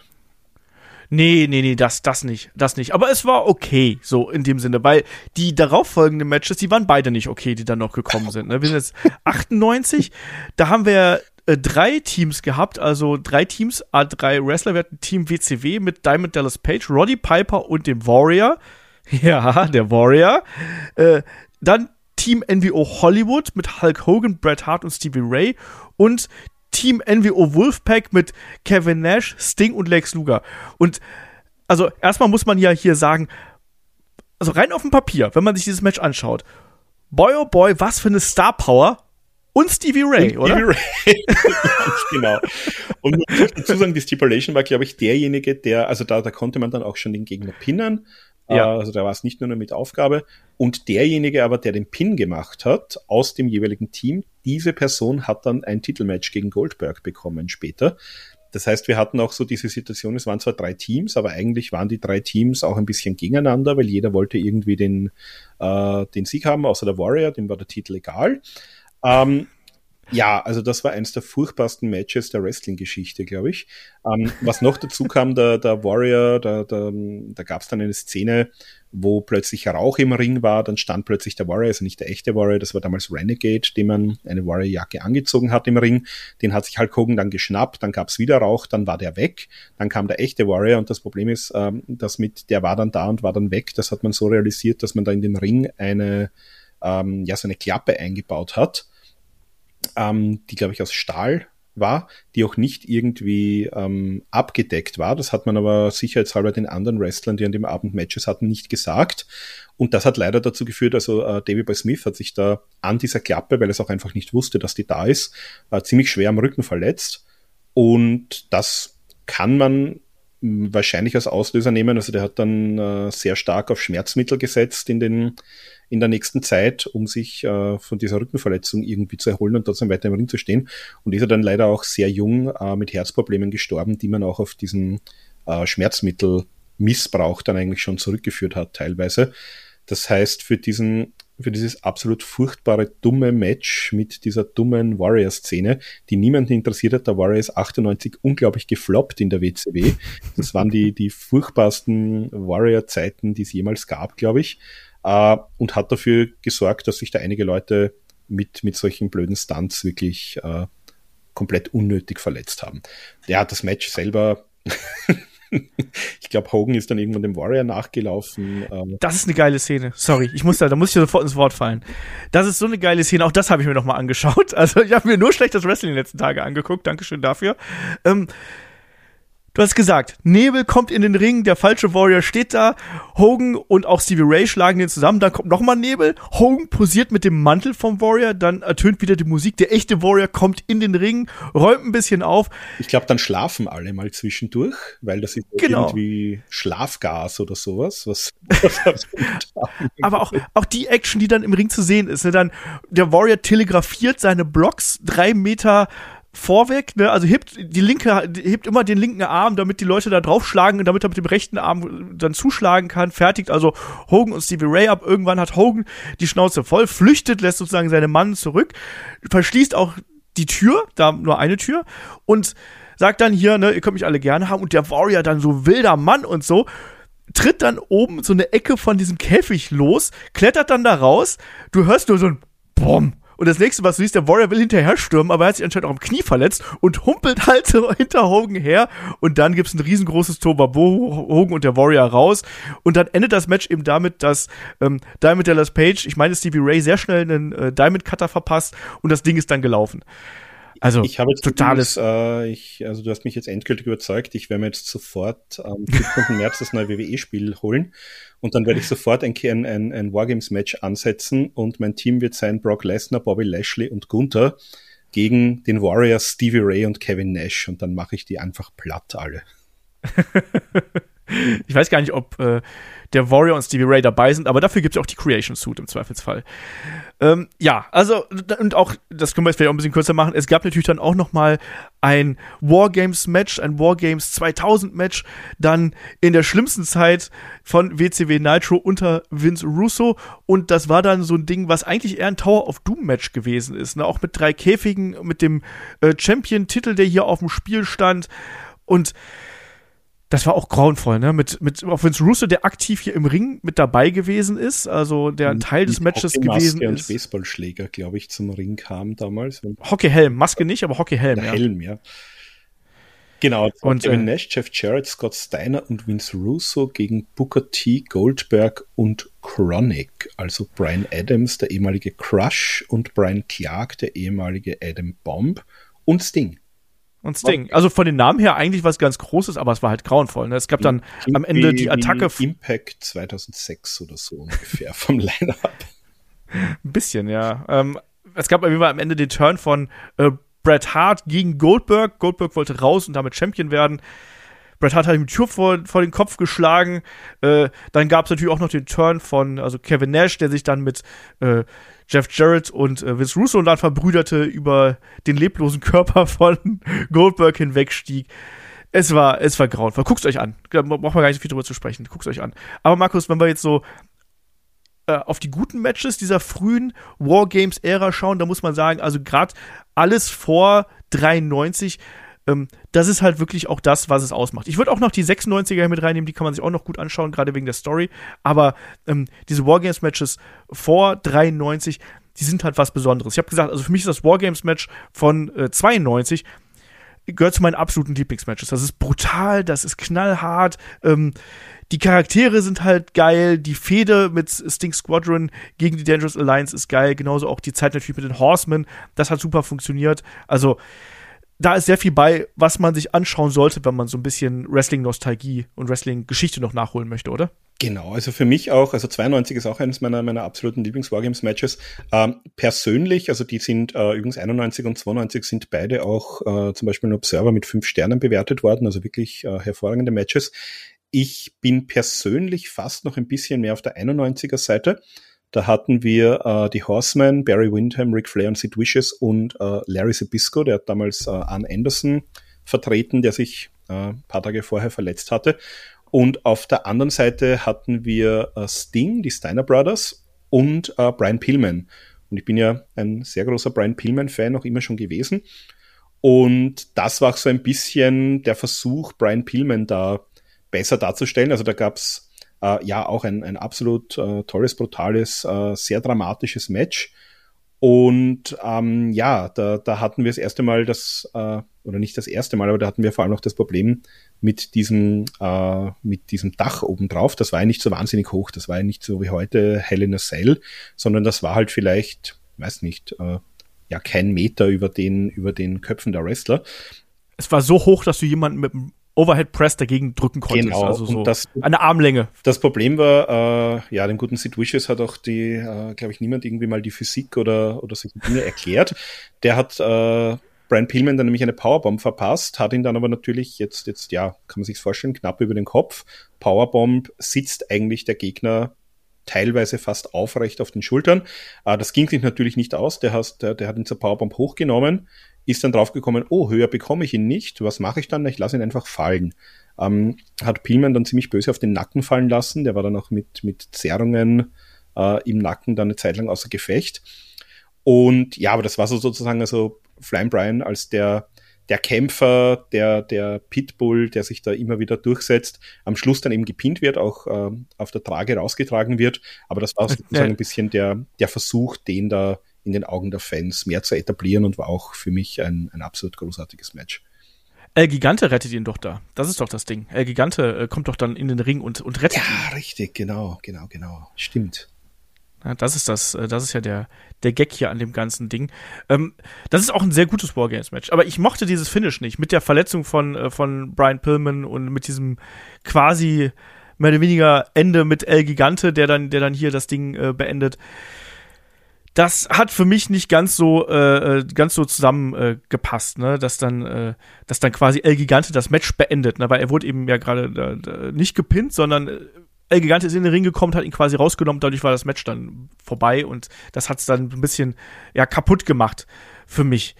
Nee, nee, nee, das, das nicht, das nicht. Aber es war okay, so in dem Sinne, weil die darauffolgenden Matches, die waren beide nicht okay, die dann noch gekommen sind. Ne? Wir sind jetzt 98, da haben wir äh, drei Teams gehabt, also drei Teams, A3 Wrestler. Wir hatten Team WCW mit Diamond Dallas Page, Roddy Piper und dem Warrior. Ja, der Warrior. Äh, dann Team NWO Hollywood mit Hulk Hogan, Bret Hart und Stevie Ray. Und Team NWO Wolfpack mit Kevin Nash, Sting und Lex Luger. Und also erstmal muss man ja hier sagen, also rein auf dem Papier, wenn man sich dieses Match anschaut, boy oh boy, was für eine Star Power und Stevie Ray, und oder? Stevie Ray. Ganz genau. Und man muss dazu sagen, die Stipulation war, glaube ich, derjenige, der, also da, da konnte man dann auch schon den Gegner pinnen. Ja. Äh, also da war es nicht nur noch mit Aufgabe. Und derjenige aber, der den Pin gemacht hat, aus dem jeweiligen Team, diese Person hat dann ein Titelmatch gegen Goldberg bekommen später. Das heißt, wir hatten auch so diese Situation, es waren zwar drei Teams, aber eigentlich waren die drei Teams auch ein bisschen gegeneinander, weil jeder wollte irgendwie den, äh, den Sieg haben, außer der Warrior, dem war der Titel egal. Ähm, ja, also das war eines der furchtbarsten Matches der Wrestling-Geschichte, glaube ich. Ähm, was noch dazu kam, der, der Warrior, da, da, da gab es dann eine Szene, wo plötzlich Rauch im Ring war, dann stand plötzlich der Warrior, also nicht der echte Warrior, das war damals Renegade, dem man eine Warrior-Jacke angezogen hat im Ring. Den hat sich Hulk Hogan dann geschnappt, dann gab es wieder Rauch, dann war der weg, dann kam der echte Warrior und das Problem ist, ähm, dass mit, der war dann da und war dann weg, das hat man so realisiert, dass man da in den Ring eine, ähm, ja, so eine Klappe eingebaut hat ähm, die, glaube ich, aus Stahl war, die auch nicht irgendwie ähm, abgedeckt war. Das hat man aber sicherheitshalber den anderen Wrestlern, die an dem Abend Matches hatten, nicht gesagt. Und das hat leider dazu geführt, also äh, David Boy Smith hat sich da an dieser Klappe, weil es auch einfach nicht wusste, dass die da ist, äh, ziemlich schwer am Rücken verletzt. Und das kann man wahrscheinlich als Auslöser nehmen. Also der hat dann äh, sehr stark auf Schmerzmittel gesetzt in den in der nächsten Zeit, um sich äh, von dieser Rückenverletzung irgendwie zu erholen und trotzdem weiter im Ring zu stehen. Und ist er dann leider auch sehr jung äh, mit Herzproblemen gestorben, die man auch auf diesen äh, Schmerzmittelmissbrauch dann eigentlich schon zurückgeführt hat, teilweise. Das heißt, für diesen für dieses absolut furchtbare, dumme Match mit dieser dummen Warrior-Szene, die niemanden interessiert hat. Der Warrior ist 98 unglaublich gefloppt in der WCW. Das waren die, die furchtbarsten Warrior-Zeiten, die es jemals gab, glaube ich. Äh, und hat dafür gesorgt, dass sich da einige Leute mit, mit solchen blöden Stunts wirklich äh, komplett unnötig verletzt haben. Hat das Match selber ich glaube, Hogan ist dann irgendwann dem Warrior nachgelaufen. Ähm. Das ist eine geile Szene. Sorry, ich muss da, da muss ich sofort ins Wort fallen. Das ist so eine geile Szene. Auch das habe ich mir noch mal angeschaut. Also ich habe mir nur schlechtes Wrestling in den letzten Tagen angeguckt. Dankeschön dafür. Ähm, Du hast gesagt, Nebel kommt in den Ring, der falsche Warrior steht da, Hogan und auch Stevie Ray schlagen den zusammen, dann kommt nochmal Nebel, Hogan posiert mit dem Mantel vom Warrior, dann ertönt wieder die Musik, der echte Warrior kommt in den Ring, räumt ein bisschen auf. Ich glaube, dann schlafen alle mal zwischendurch, weil das ist genau. irgendwie Schlafgas oder sowas. Was, was Aber auch, auch die Action, die dann im Ring zu sehen ist, ne, dann der Warrior telegrafiert seine Blocks drei Meter vorweg, ne? also hebt die linke, hebt immer den linken Arm, damit die Leute da draufschlagen und damit er mit dem rechten Arm dann zuschlagen kann, fertigt also Hogan und Stevie Ray ab. Irgendwann hat Hogan die Schnauze voll, flüchtet, lässt sozusagen seine Mann zurück, verschließt auch die Tür, da nur eine Tür und sagt dann hier, ne, ihr könnt mich alle gerne haben und der Warrior dann so wilder Mann und so tritt dann oben so eine Ecke von diesem Käfig los, klettert dann da raus, du hörst nur so ein Bumm und das nächste, was du siehst, der Warrior will hinterher stürmen, aber er hat sich anscheinend auch am Knie verletzt und humpelt halt so hinter Hogan her. Und dann gibt's ein riesengroßes Tobabo, Hogan und der Warrior raus. Und dann endet das Match eben damit, dass ähm, Diamond Dallas Page, ich meine Stevie Ray, sehr schnell einen äh, Diamond Cutter verpasst und das Ding ist dann gelaufen. Also ich habe jetzt totales. Äh, ich, also du hast mich jetzt endgültig überzeugt. Ich werde mir jetzt sofort am 17. März das neue WWE-Spiel holen und dann werde ich sofort ein, ein, ein Wargames-Match ansetzen und mein Team wird sein Brock Lesnar, Bobby Lashley und Gunther gegen den Warriors Stevie Ray und Kevin Nash und dann mache ich die einfach platt alle. ich weiß gar nicht, ob äh, der Warrior und Stevie Ray dabei sind, aber dafür gibt es auch die Creation Suit im Zweifelsfall. Ähm, ja, also, und auch, das können wir jetzt vielleicht auch ein bisschen kürzer machen, es gab natürlich dann auch noch mal ein Wargames-Match, ein Wargames 2000-Match, dann in der schlimmsten Zeit von WCW Nitro unter Vince Russo und das war dann so ein Ding, was eigentlich eher ein Tower of Doom-Match gewesen ist, ne? auch mit drei Käfigen, mit dem äh, Champion-Titel, der hier auf dem Spiel stand und das war auch grauenvoll, ne? Mit, mit auch Vince Russo, der aktiv hier im Ring mit dabei gewesen ist, also der ein Teil des Matches gewesen ist. und Baseballschläger, glaube ich, zum Ring kam damals. Hockeyhelm, Maske nicht, aber Hockeyhelm, ja. Helm, ja. Genau, und Kevin äh, Nash, Jeff Jarrett, Scott Steiner und Vince Russo gegen Booker T, Goldberg und Chronic, also Brian Adams, der ehemalige Crush und Brian Clark, der ehemalige Adam Bomb und Sting und Sting. Also von den Namen her eigentlich was ganz Großes, aber es war halt grauenvoll. Ne? Es gab dann am Ende die Attacke. Impact 2006 oder so ungefähr vom Line-Up. Ein bisschen, ja. Ähm, es gab am Ende den Turn von äh, Bret Hart gegen Goldberg. Goldberg wollte raus und damit Champion werden. Bret Hart hat ihm die Tür vor, vor den Kopf geschlagen. Äh, dann gab es natürlich auch noch den Turn von also Kevin Nash, der sich dann mit äh, Jeff Jarrett und äh, Vince Russo dann verbrüderte über den leblosen Körper von Goldberg hinwegstieg. Es war, es war grauenvoll. Guckt euch an. Da braucht man gar nicht so viel drüber zu sprechen. Guckt euch an. Aber Markus, wenn wir jetzt so äh, auf die guten Matches dieser frühen Wargames-Ära schauen, da muss man sagen, also gerade alles vor 93 ähm, das ist halt wirklich auch das, was es ausmacht. Ich würde auch noch die 96er mit reinnehmen, die kann man sich auch noch gut anschauen, gerade wegen der Story. Aber ähm, diese Wargames-Matches vor 93, die sind halt was Besonderes. Ich habe gesagt, also für mich ist das Wargames-Match von äh, 92 gehört zu meinen absoluten Lieblingsmatches. Das ist brutal, das ist knallhart. Ähm, die Charaktere sind halt geil. Die Fehde mit Sting Squadron gegen die Dangerous Alliance ist geil. Genauso auch die Zeit natürlich mit den Horsemen. Das hat super funktioniert. Also, da ist sehr viel bei, was man sich anschauen sollte, wenn man so ein bisschen Wrestling-Nostalgie und Wrestling-Geschichte noch nachholen möchte, oder? Genau, also für mich auch, also 92 ist auch eines meiner, meiner absoluten Lieblings-Wargames-Matches. Ähm, persönlich, also die sind äh, übrigens 91 und 92 sind beide auch äh, zum Beispiel in Observer mit fünf Sternen bewertet worden, also wirklich äh, hervorragende Matches. Ich bin persönlich fast noch ein bisschen mehr auf der 91er Seite. Da hatten wir äh, die Horsemen, Barry Windham, Ric Flair und Sid Vicious und äh, Larry Sabisco, der hat damals äh, Arn Anderson vertreten, der sich äh, paar Tage vorher verletzt hatte. Und auf der anderen Seite hatten wir äh, Sting, die Steiner Brothers, und äh, Brian Pillman. Und ich bin ja ein sehr großer Brian Pillman-Fan auch immer schon gewesen. Und das war auch so ein bisschen der Versuch, Brian Pillman da besser darzustellen. Also da gab's äh, ja auch ein, ein absolut äh, tolles, brutales, äh, sehr dramatisches Match. Und ähm, ja, da, da hatten wir das erste Mal das, äh, oder nicht das erste Mal, aber da hatten wir vor allem noch das Problem mit diesem, äh, mit diesem Dach obendrauf. Das war ja nicht so wahnsinnig hoch, das war ja nicht so wie heute Hell in a Cell, sondern das war halt vielleicht, weiß nicht, äh, ja, kein Meter über den, über den Köpfen der Wrestler. Es war so hoch, dass du jemanden mit einem Overhead Press dagegen drücken konntest. Genau, also so das, eine Armlänge. Das Problem war, äh, ja, dem guten Sid Wishes hat auch die, äh, glaube ich, niemand irgendwie mal die Physik oder, oder solche Dinge erklärt. Der hat äh, Brian Pillman dann nämlich eine Powerbomb verpasst, hat ihn dann aber natürlich jetzt, jetzt, ja, kann man sich vorstellen, knapp über den Kopf. Powerbomb sitzt eigentlich der Gegner teilweise fast aufrecht auf den Schultern. Äh, das ging sich natürlich nicht aus. Der, hat, der, der hat ihn zur Powerbomb hochgenommen, ist dann draufgekommen, oh, höher bekomme ich ihn nicht. Was mache ich dann? Ich lasse ihn einfach fallen. Ähm, hat Pillman dann ziemlich böse auf den Nacken fallen lassen. Der war dann auch mit, mit Zerrungen äh, im Nacken dann eine Zeit lang außer Gefecht. Und ja, aber das war so sozusagen also Flame Brian als der, der Kämpfer, der, der Pitbull, der sich da immer wieder durchsetzt, am Schluss dann eben gepinnt wird, auch äh, auf der Trage rausgetragen wird. Aber das war sozusagen ein bisschen der, der Versuch, den da in den Augen der Fans mehr zu etablieren und war auch für mich ein, ein absolut großartiges Match. El Gigante rettet ihn doch da. Das ist doch das Ding. El Gigante äh, kommt doch dann in den Ring und, und rettet ja, ihn. Ja, richtig, genau, genau, genau. Stimmt. Ja, das ist das, äh, das ist ja der, der Gag hier an dem ganzen Ding. Ähm, das ist auch ein sehr gutes Wargames-Match. Aber ich mochte dieses Finish nicht. Mit der Verletzung von, äh, von Brian Pillman und mit diesem quasi mehr oder weniger Ende mit El Gigante, der dann, der dann hier das Ding äh, beendet das hat für mich nicht ganz so äh, äh ganz so zusammengepasst, äh, ne, dass dann dass dann quasi El Gigante das Match beendet, ne, weil er wurde eben ja gerade nicht gepinnt, sondern El Gigante ist in den Ring gekommen, hat ihn quasi rausgenommen, dadurch war das Match dann vorbei und das hat's dann ein bisschen ja kaputt gemacht für mich.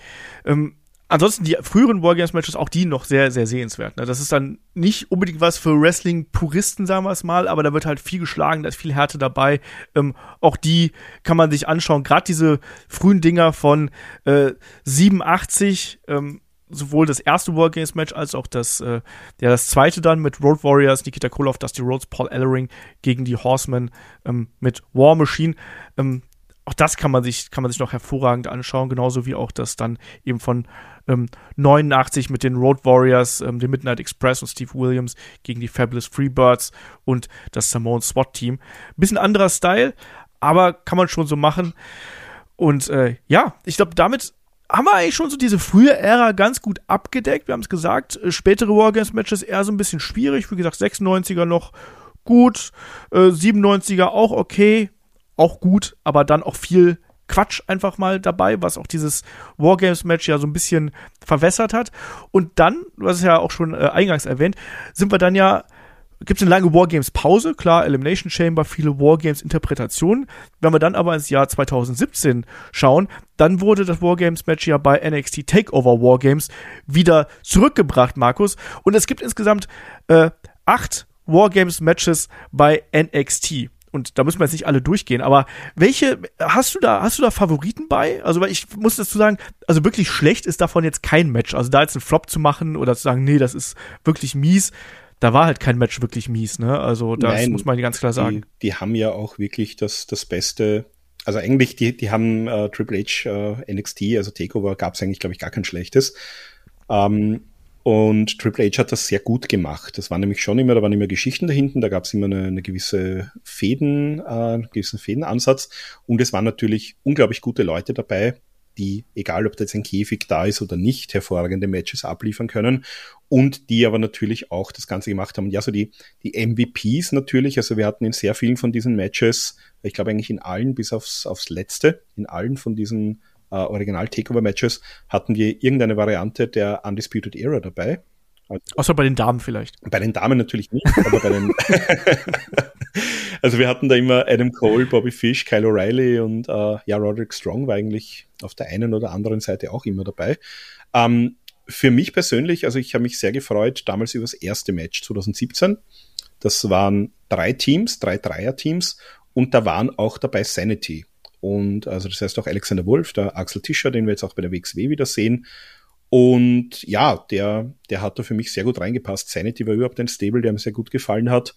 Ähm, ansonsten die früheren Wargames-Matches, auch die noch sehr, sehr sehenswert. Ne? Das ist dann nicht unbedingt was für Wrestling-Puristen, sagen wir es mal, aber da wird halt viel geschlagen, da ist viel Härte dabei. Ähm, auch die kann man sich anschauen. Gerade diese frühen Dinger von äh, 87, ähm, sowohl das erste Wargames-Match als auch das, äh, ja, das zweite dann mit Road Warriors, Nikita Koloff, Dusty Rhodes, Paul Ellering gegen die Horsemen ähm, mit War Machine. Ähm, auch das kann man sich, kann man sich noch hervorragend anschauen, genauso wie auch das dann eben von ähm, 89 mit den Road Warriors, ähm, dem Midnight Express und Steve Williams gegen die Fabulous Freebirds und das Samoan SWAT Team. Bisschen anderer Style, aber kann man schon so machen. Und äh, ja, ich glaube, damit haben wir eigentlich schon so diese frühe Ära ganz gut abgedeckt. Wir haben es gesagt, äh, spätere Wargames-Matches eher so ein bisschen schwierig. Wie gesagt, 96er noch gut, äh, 97er auch okay, auch gut, aber dann auch viel Quatsch einfach mal dabei, was auch dieses Wargames-Match ja so ein bisschen verwässert hat. Und dann, hast es ja auch schon äh, eingangs erwähnt, sind wir dann ja, gibt es eine lange Wargames-Pause, klar, Elimination Chamber, viele Wargames-Interpretationen. Wenn wir dann aber ins Jahr 2017 schauen, dann wurde das Wargames-Match ja bei NXT Takeover Wargames wieder zurückgebracht, Markus. Und es gibt insgesamt äh, acht Wargames-Matches bei NXT und da müssen wir jetzt nicht alle durchgehen, aber welche hast du da, hast du da Favoriten bei? Also, weil ich muss dazu sagen, also wirklich schlecht ist davon jetzt kein Match. Also da jetzt einen Flop zu machen oder zu sagen, nee, das ist wirklich mies, da war halt kein Match wirklich mies, ne? Also das Nein, muss man ganz klar sagen. Die, die, haben ja auch wirklich das, das Beste. Also eigentlich, die, die haben äh, Triple H äh, NXT, also Takeover gab es eigentlich, glaube ich, gar kein schlechtes. Ähm, und Triple H hat das sehr gut gemacht. Das war nämlich schon immer, da waren immer Geschichten dahinten, da gab es immer eine, eine, gewisse Fäden, äh, einen gewissen Fädenansatz. Und es waren natürlich unglaublich gute Leute dabei, die, egal ob da jetzt ein Käfig da ist oder nicht, hervorragende Matches abliefern können. Und die aber natürlich auch das Ganze gemacht haben. Ja, so die, die MVPs natürlich, also wir hatten in sehr vielen von diesen Matches, ich glaube eigentlich in allen, bis aufs, aufs letzte, in allen von diesen äh, Original-Takeover-Matches hatten wir irgendeine Variante der Undisputed Era dabei. Also, Außer bei den Damen vielleicht. Bei den Damen natürlich nicht, aber bei den. also wir hatten da immer Adam Cole, Bobby Fish, Kyle O'Reilly und äh, ja, Roderick Strong war eigentlich auf der einen oder anderen Seite auch immer dabei. Ähm, für mich persönlich, also ich habe mich sehr gefreut damals über das erste Match 2017. Das waren drei Teams, drei Dreier-Teams Und da waren auch dabei Sanity. Und also das heißt auch Alexander Wolf, der Axel Tischer, den wir jetzt auch bei der WXW wieder sehen. Und ja, der, der hat da für mich sehr gut reingepasst. Sanity war überhaupt ein Stable, der mir sehr gut gefallen hat.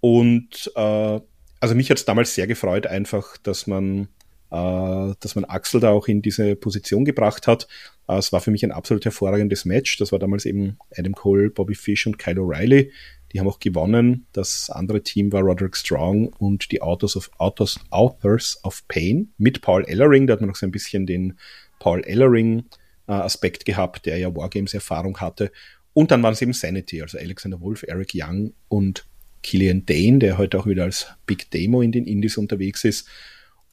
Und äh, also mich hat es damals sehr gefreut, einfach, dass man, äh, dass man Axel da auch in diese Position gebracht hat. Äh, es war für mich ein absolut hervorragendes Match. Das war damals eben Adam Cole, Bobby Fish und Kyle O'Reilly. Die haben auch gewonnen. Das andere Team war Roderick Strong und die Authors of, Authors, Authors of Pain mit Paul Ellering. Da hat man noch so ein bisschen den Paul Ellering äh, Aspekt gehabt, der ja Wargames-Erfahrung hatte. Und dann waren es eben Sanity, also Alexander Wolf, Eric Young und Killian Dane, der heute auch wieder als Big Demo in den Indies unterwegs ist.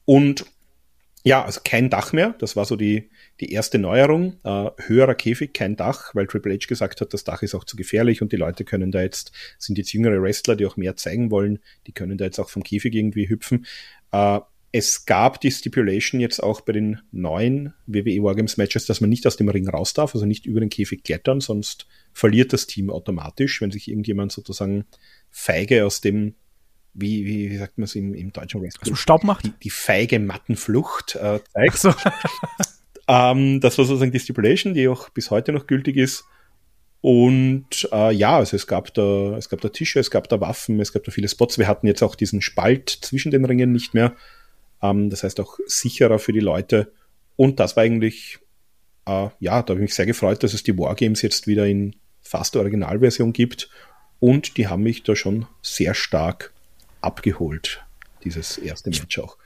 Und ja, also kein Dach mehr. Das war so die, die erste Neuerung. Äh, höherer Käfig, kein Dach, weil Triple H gesagt hat, das Dach ist auch zu gefährlich und die Leute können da jetzt, sind jetzt jüngere Wrestler, die auch mehr zeigen wollen, die können da jetzt auch vom Käfig irgendwie hüpfen. Äh, es gab die Stipulation jetzt auch bei den neuen WWE Wargames Matches, dass man nicht aus dem Ring raus darf, also nicht über den Käfig klettern, sonst verliert das Team automatisch, wenn sich irgendjemand sozusagen feige aus dem wie, wie, wie sagt man es im, im deutschen Wrestling? Also Staub macht? Die, die feige Mattenflucht äh, zeigt. So. ähm, das war sozusagen die Stipulation, die auch bis heute noch gültig ist. Und äh, ja, also es gab da, es gab da Tische, es gab da Waffen, es gab da viele Spots. Wir hatten jetzt auch diesen Spalt zwischen den Ringen nicht mehr. Ähm, das heißt auch sicherer für die Leute. Und das war eigentlich, äh, ja, da habe ich mich sehr gefreut, dass es die Wargames jetzt wieder in fast Originalversion gibt. Und die haben mich da schon sehr stark abgeholt, dieses erste Match auch.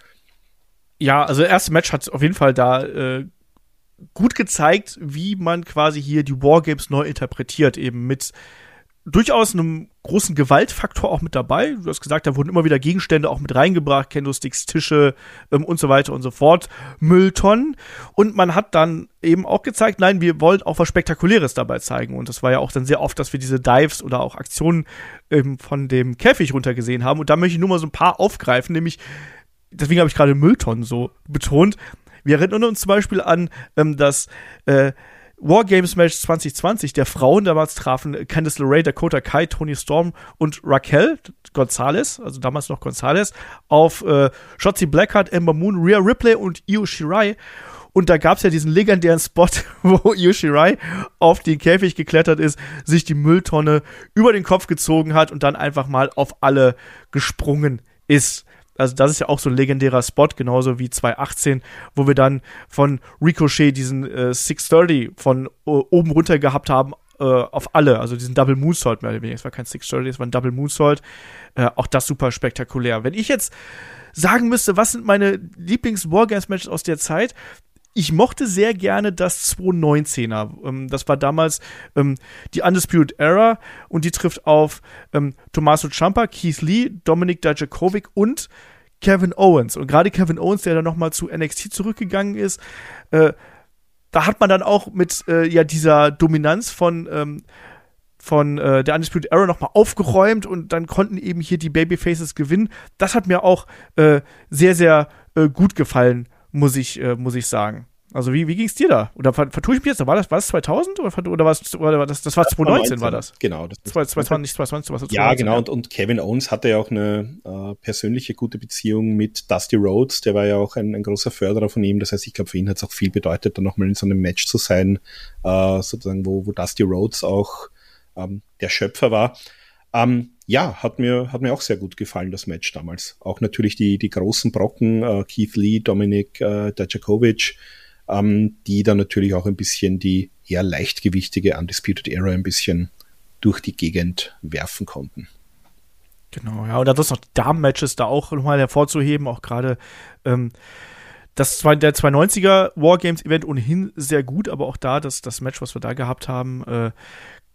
Ja, also das erste Match hat auf jeden Fall da äh, gut gezeigt, wie man quasi hier die Wargames neu interpretiert, eben mit durchaus einem großen Gewaltfaktor auch mit dabei. Du hast gesagt, da wurden immer wieder Gegenstände auch mit reingebracht, Candlesticks, Tische ähm, und so weiter und so fort, Mülltonnen. Und man hat dann eben auch gezeigt, nein, wir wollen auch was Spektakuläres dabei zeigen. Und das war ja auch dann sehr oft, dass wir diese Dives oder auch Aktionen ähm, von dem Käfig runtergesehen haben. Und da möchte ich nur mal so ein paar aufgreifen, nämlich, deswegen habe ich gerade Mülltonnen so betont. Wir erinnern uns zum Beispiel an ähm, das äh, Wargames Match 2020 der Frauen. Damals trafen Candice LeRae, Dakota Kai, Tony Storm und Raquel Gonzalez, also damals noch Gonzalez, auf äh, Shotzi Blackheart, Ember Moon, Rhea Ripley und Io Shirai. Und da gab es ja diesen legendären Spot, wo Io Shirai auf den Käfig geklettert ist, sich die Mülltonne über den Kopf gezogen hat und dann einfach mal auf alle gesprungen ist also das ist ja auch so ein legendärer Spot, genauso wie 2018, wo wir dann von Ricochet diesen äh, 630 von äh, oben runter gehabt haben äh, auf alle, also diesen Double Moonsault mehr oder weniger. Es war kein 630, es war ein Double Moonsault. Äh, auch das super spektakulär. Wenn ich jetzt sagen müsste, was sind meine Lieblings-Wargames-Matches aus der Zeit, ich mochte sehr gerne das 219er. Ähm, das war damals ähm, die Undisputed Era und die trifft auf ähm, Tommaso Ciampa, Keith Lee, Dominik Dajakovic und Kevin Owens. Und gerade Kevin Owens, der dann nochmal zu NXT zurückgegangen ist, äh, da hat man dann auch mit äh, ja dieser Dominanz von ähm, von äh, der Undisputed Era nochmal aufgeräumt und dann konnten eben hier die Babyfaces gewinnen. Das hat mir auch äh, sehr, sehr äh, gut gefallen muss ich, äh, muss ich sagen. Also wie, wie ging es dir da? Oder vertue ich mich jetzt? War das, war das 2000 oder, oder, war oder das, das war 2019 war das? Genau. Das, 2020, nicht 2020, was Ja, genau. Und, und Kevin Owens hatte ja auch eine äh, persönliche gute Beziehung mit Dusty Rhodes. Der war ja auch ein, ein großer Förderer von ihm. Das heißt, ich glaube, für ihn hat es auch viel bedeutet, da nochmal in so einem Match zu sein, äh, sozusagen, wo, wo Dusty Rhodes auch ähm, der Schöpfer war. Ähm, ja, hat mir, hat mir auch sehr gut gefallen, das Match damals. Auch natürlich die, die großen Brocken, äh, Keith Lee, Dominik äh, Dajakovic, ähm, die dann natürlich auch ein bisschen die eher leichtgewichtige Undisputed Era ein bisschen durch die Gegend werfen konnten. Genau, ja, und dann ist noch Damen-Matches da auch nochmal hervorzuheben, auch gerade ähm, das der 290er Wargames-Event ohnehin sehr gut, aber auch da, das, das Match, was wir da gehabt haben, äh,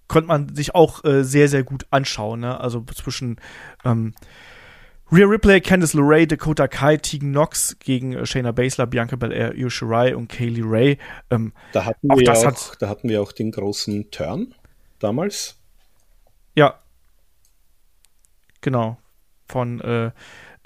konnte man sich auch äh, sehr, sehr gut anschauen. Ne? Also zwischen ähm, Rhea Ripley, Candice LeRae, Dakota Kai, Tegan Knox gegen äh, Shayna Baszler, Bianca Belair, Io Shirai und Kaylee Ray. Ähm, da, hatten wir auch, hat, da hatten wir auch den großen Turn damals. Ja. Genau. Von äh,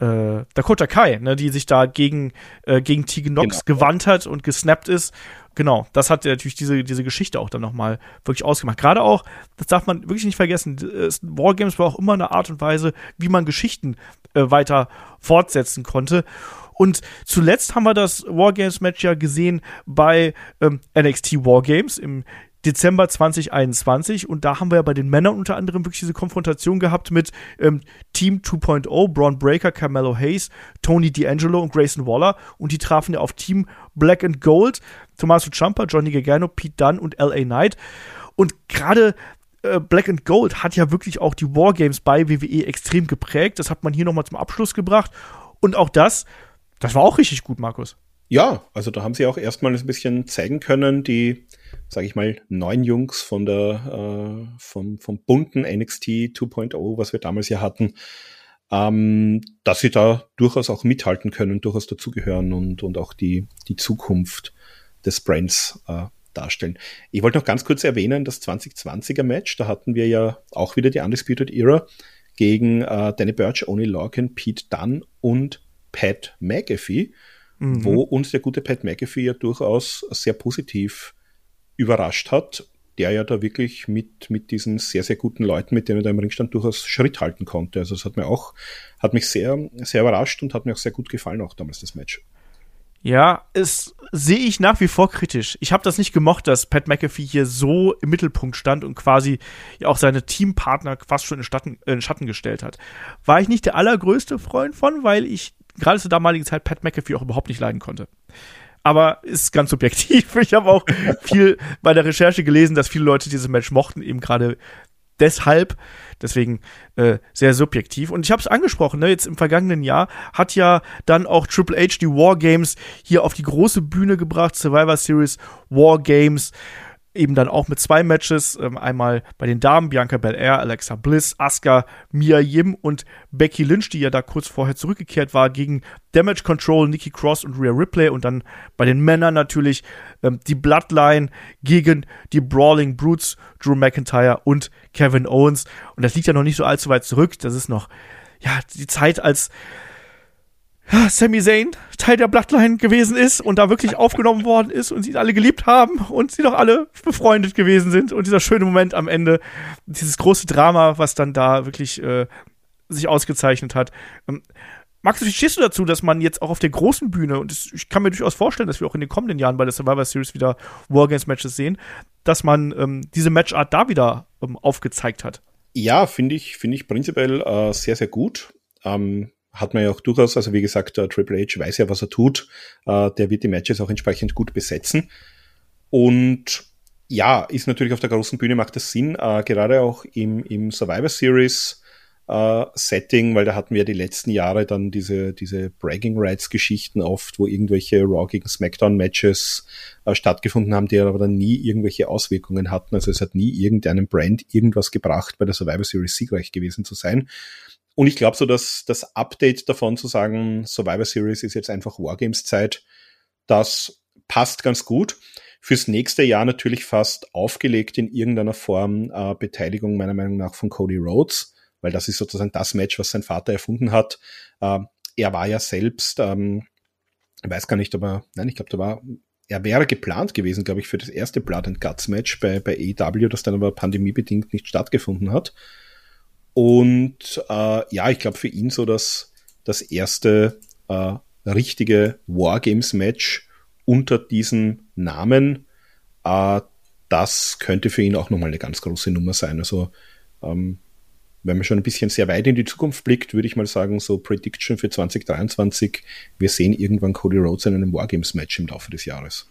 äh, Dakota Kai, ne, die sich da gegen, äh, gegen Tegan Nox genau. gewandt hat und gesnappt ist. Genau, das hat natürlich diese, diese Geschichte auch dann nochmal wirklich ausgemacht. Gerade auch, das darf man wirklich nicht vergessen, Wargames war auch immer eine Art und Weise, wie man Geschichten äh, weiter fortsetzen konnte. Und zuletzt haben wir das Wargames-Match ja gesehen bei ähm, NXT Wargames im Dezember 2021 und da haben wir ja bei den Männern unter anderem wirklich diese Konfrontation gehabt mit ähm, Team 2.0, Braun Breaker, Carmelo Hayes, Tony D'Angelo und Grayson Waller. Und die trafen ja auf Team Black and Gold, Tommaso Ciampa, Johnny Gargano, Pete Dunne und LA Knight. Und gerade äh, Black and Gold hat ja wirklich auch die Wargames bei WWE extrem geprägt, das hat man hier nochmal zum Abschluss gebracht. Und auch das, das war auch richtig gut, Markus. Ja, also da haben sie auch erstmal ein bisschen zeigen können, die sage ich mal, neun Jungs von der, äh, vom, vom bunten NXT 2.0, was wir damals ja hatten, ähm, dass sie da durchaus auch mithalten können, durchaus dazugehören und, und auch die, die Zukunft des Brands äh, darstellen. Ich wollte noch ganz kurz erwähnen, das 2020er Match, da hatten wir ja auch wieder die Undisputed Era gegen äh, Danny Birch, Oni Larkin, Pete Dunn und Pat McAfee, mhm. wo uns der gute Pat McAfee ja durchaus sehr positiv überrascht hat, der ja da wirklich mit, mit diesen sehr, sehr guten Leuten, mit denen er da im Ring stand, durchaus Schritt halten konnte. Also es hat mir auch, hat mich sehr, sehr überrascht und hat mir auch sehr gut gefallen, auch damals das Match. Ja, es sehe ich nach wie vor kritisch. Ich habe das nicht gemocht, dass Pat McAfee hier so im Mittelpunkt stand und quasi auch seine Teampartner fast schon in, Statten, in Schatten gestellt hat. War ich nicht der allergrößte Freund von, weil ich gerade zur damaligen Zeit Pat McAfee auch überhaupt nicht leiden konnte aber ist ganz subjektiv. Ich habe auch viel bei der Recherche gelesen, dass viele Leute dieses Match mochten, eben gerade deshalb. Deswegen äh, sehr subjektiv. Und ich habe es angesprochen, ne, jetzt im vergangenen Jahr hat ja dann auch Triple H die War Games hier auf die große Bühne gebracht, Survivor Series War Games eben dann auch mit zwei Matches. Ähm, einmal bei den Damen Bianca Belair, Alexa Bliss, Asuka, Mia Yim und Becky Lynch, die ja da kurz vorher zurückgekehrt war, gegen Damage Control, Nikki Cross und Rhea Ripley. Und dann bei den Männern natürlich ähm, die Bloodline gegen die Brawling Brutes, Drew McIntyre und Kevin Owens. Und das liegt ja noch nicht so allzu weit zurück. Das ist noch, ja, die Zeit, als Sami Zayn Teil der Bloodline gewesen ist und da wirklich aufgenommen worden ist und sie alle geliebt haben und sie doch alle befreundet gewesen sind und dieser schöne Moment am Ende, dieses große Drama, was dann da wirklich äh, sich ausgezeichnet hat. Ähm, Max, wie stehst du dazu, dass man jetzt auch auf der großen Bühne, und ich kann mir durchaus vorstellen, dass wir auch in den kommenden Jahren bei der Survivor Series wieder Wargames-Matches sehen, dass man ähm, diese Matchart da wieder ähm, aufgezeigt hat? Ja, finde ich, finde ich prinzipiell äh, sehr, sehr gut. Ähm, hat man ja auch durchaus, also wie gesagt, Triple H weiß ja, was er tut. Äh, der wird die Matches auch entsprechend gut besetzen. Und ja, ist natürlich auf der großen Bühne macht das Sinn, äh, gerade auch im, im Survivor Series äh, Setting, weil da hatten wir die letzten Jahre dann diese, diese Bragging Rights Geschichten oft, wo irgendwelche Raw gegen SmackDown Matches äh, stattgefunden haben, die aber dann nie irgendwelche Auswirkungen hatten. Also es hat nie irgendeinem Brand irgendwas gebracht, bei der Survivor Series siegreich gewesen zu sein. Und ich glaube so, dass das Update davon zu sagen, Survivor Series ist jetzt einfach Wargames-Zeit, das passt ganz gut. Fürs nächste Jahr natürlich fast aufgelegt in irgendeiner Form äh, Beteiligung meiner Meinung nach von Cody Rhodes, weil das ist sozusagen das Match, was sein Vater erfunden hat. Äh, er war ja selbst, ähm, weiß gar nicht, aber nein, ich glaube, da war er wäre geplant gewesen, glaube ich, für das erste Blood and Guts Match bei, bei AEW, das dann aber pandemiebedingt nicht stattgefunden hat. Und äh, ja, ich glaube für ihn so das, das erste äh, richtige Wargames-Match unter diesem Namen. Äh, das könnte für ihn auch nochmal eine ganz große Nummer sein. Also ähm, wenn man schon ein bisschen sehr weit in die Zukunft blickt, würde ich mal sagen, so Prediction für 2023, wir sehen irgendwann Cody Rhodes in einem Wargames-Match im Laufe des Jahres.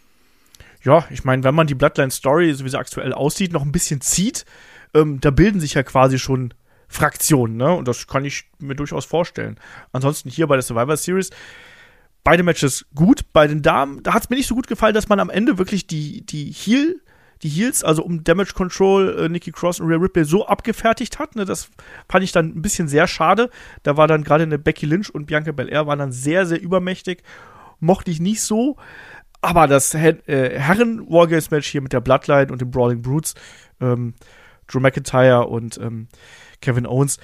Ja, ich meine, wenn man die Bloodline-Story, so wie sie aktuell aussieht, noch ein bisschen zieht, ähm, da bilden sich ja quasi schon Fraktionen, ne? Und das kann ich mir durchaus vorstellen. Ansonsten hier bei der Survivor Series, beide Matches gut. Bei den Damen, da hat es mir nicht so gut gefallen, dass man am Ende wirklich die, die Heel, die Heels, also um Damage Control, äh, Nikki Cross und Rhea Ripley so abgefertigt hat. Ne? Das fand ich dann ein bisschen sehr schade. Da war dann gerade eine Becky Lynch und Bianca Belair waren dann sehr, sehr übermächtig. Mochte ich nicht so. Aber das Her äh, Herren-Wargames-Match hier mit der Bloodline und den Brawling Brutes, ähm, Drew McIntyre und ähm, Kevin Owens.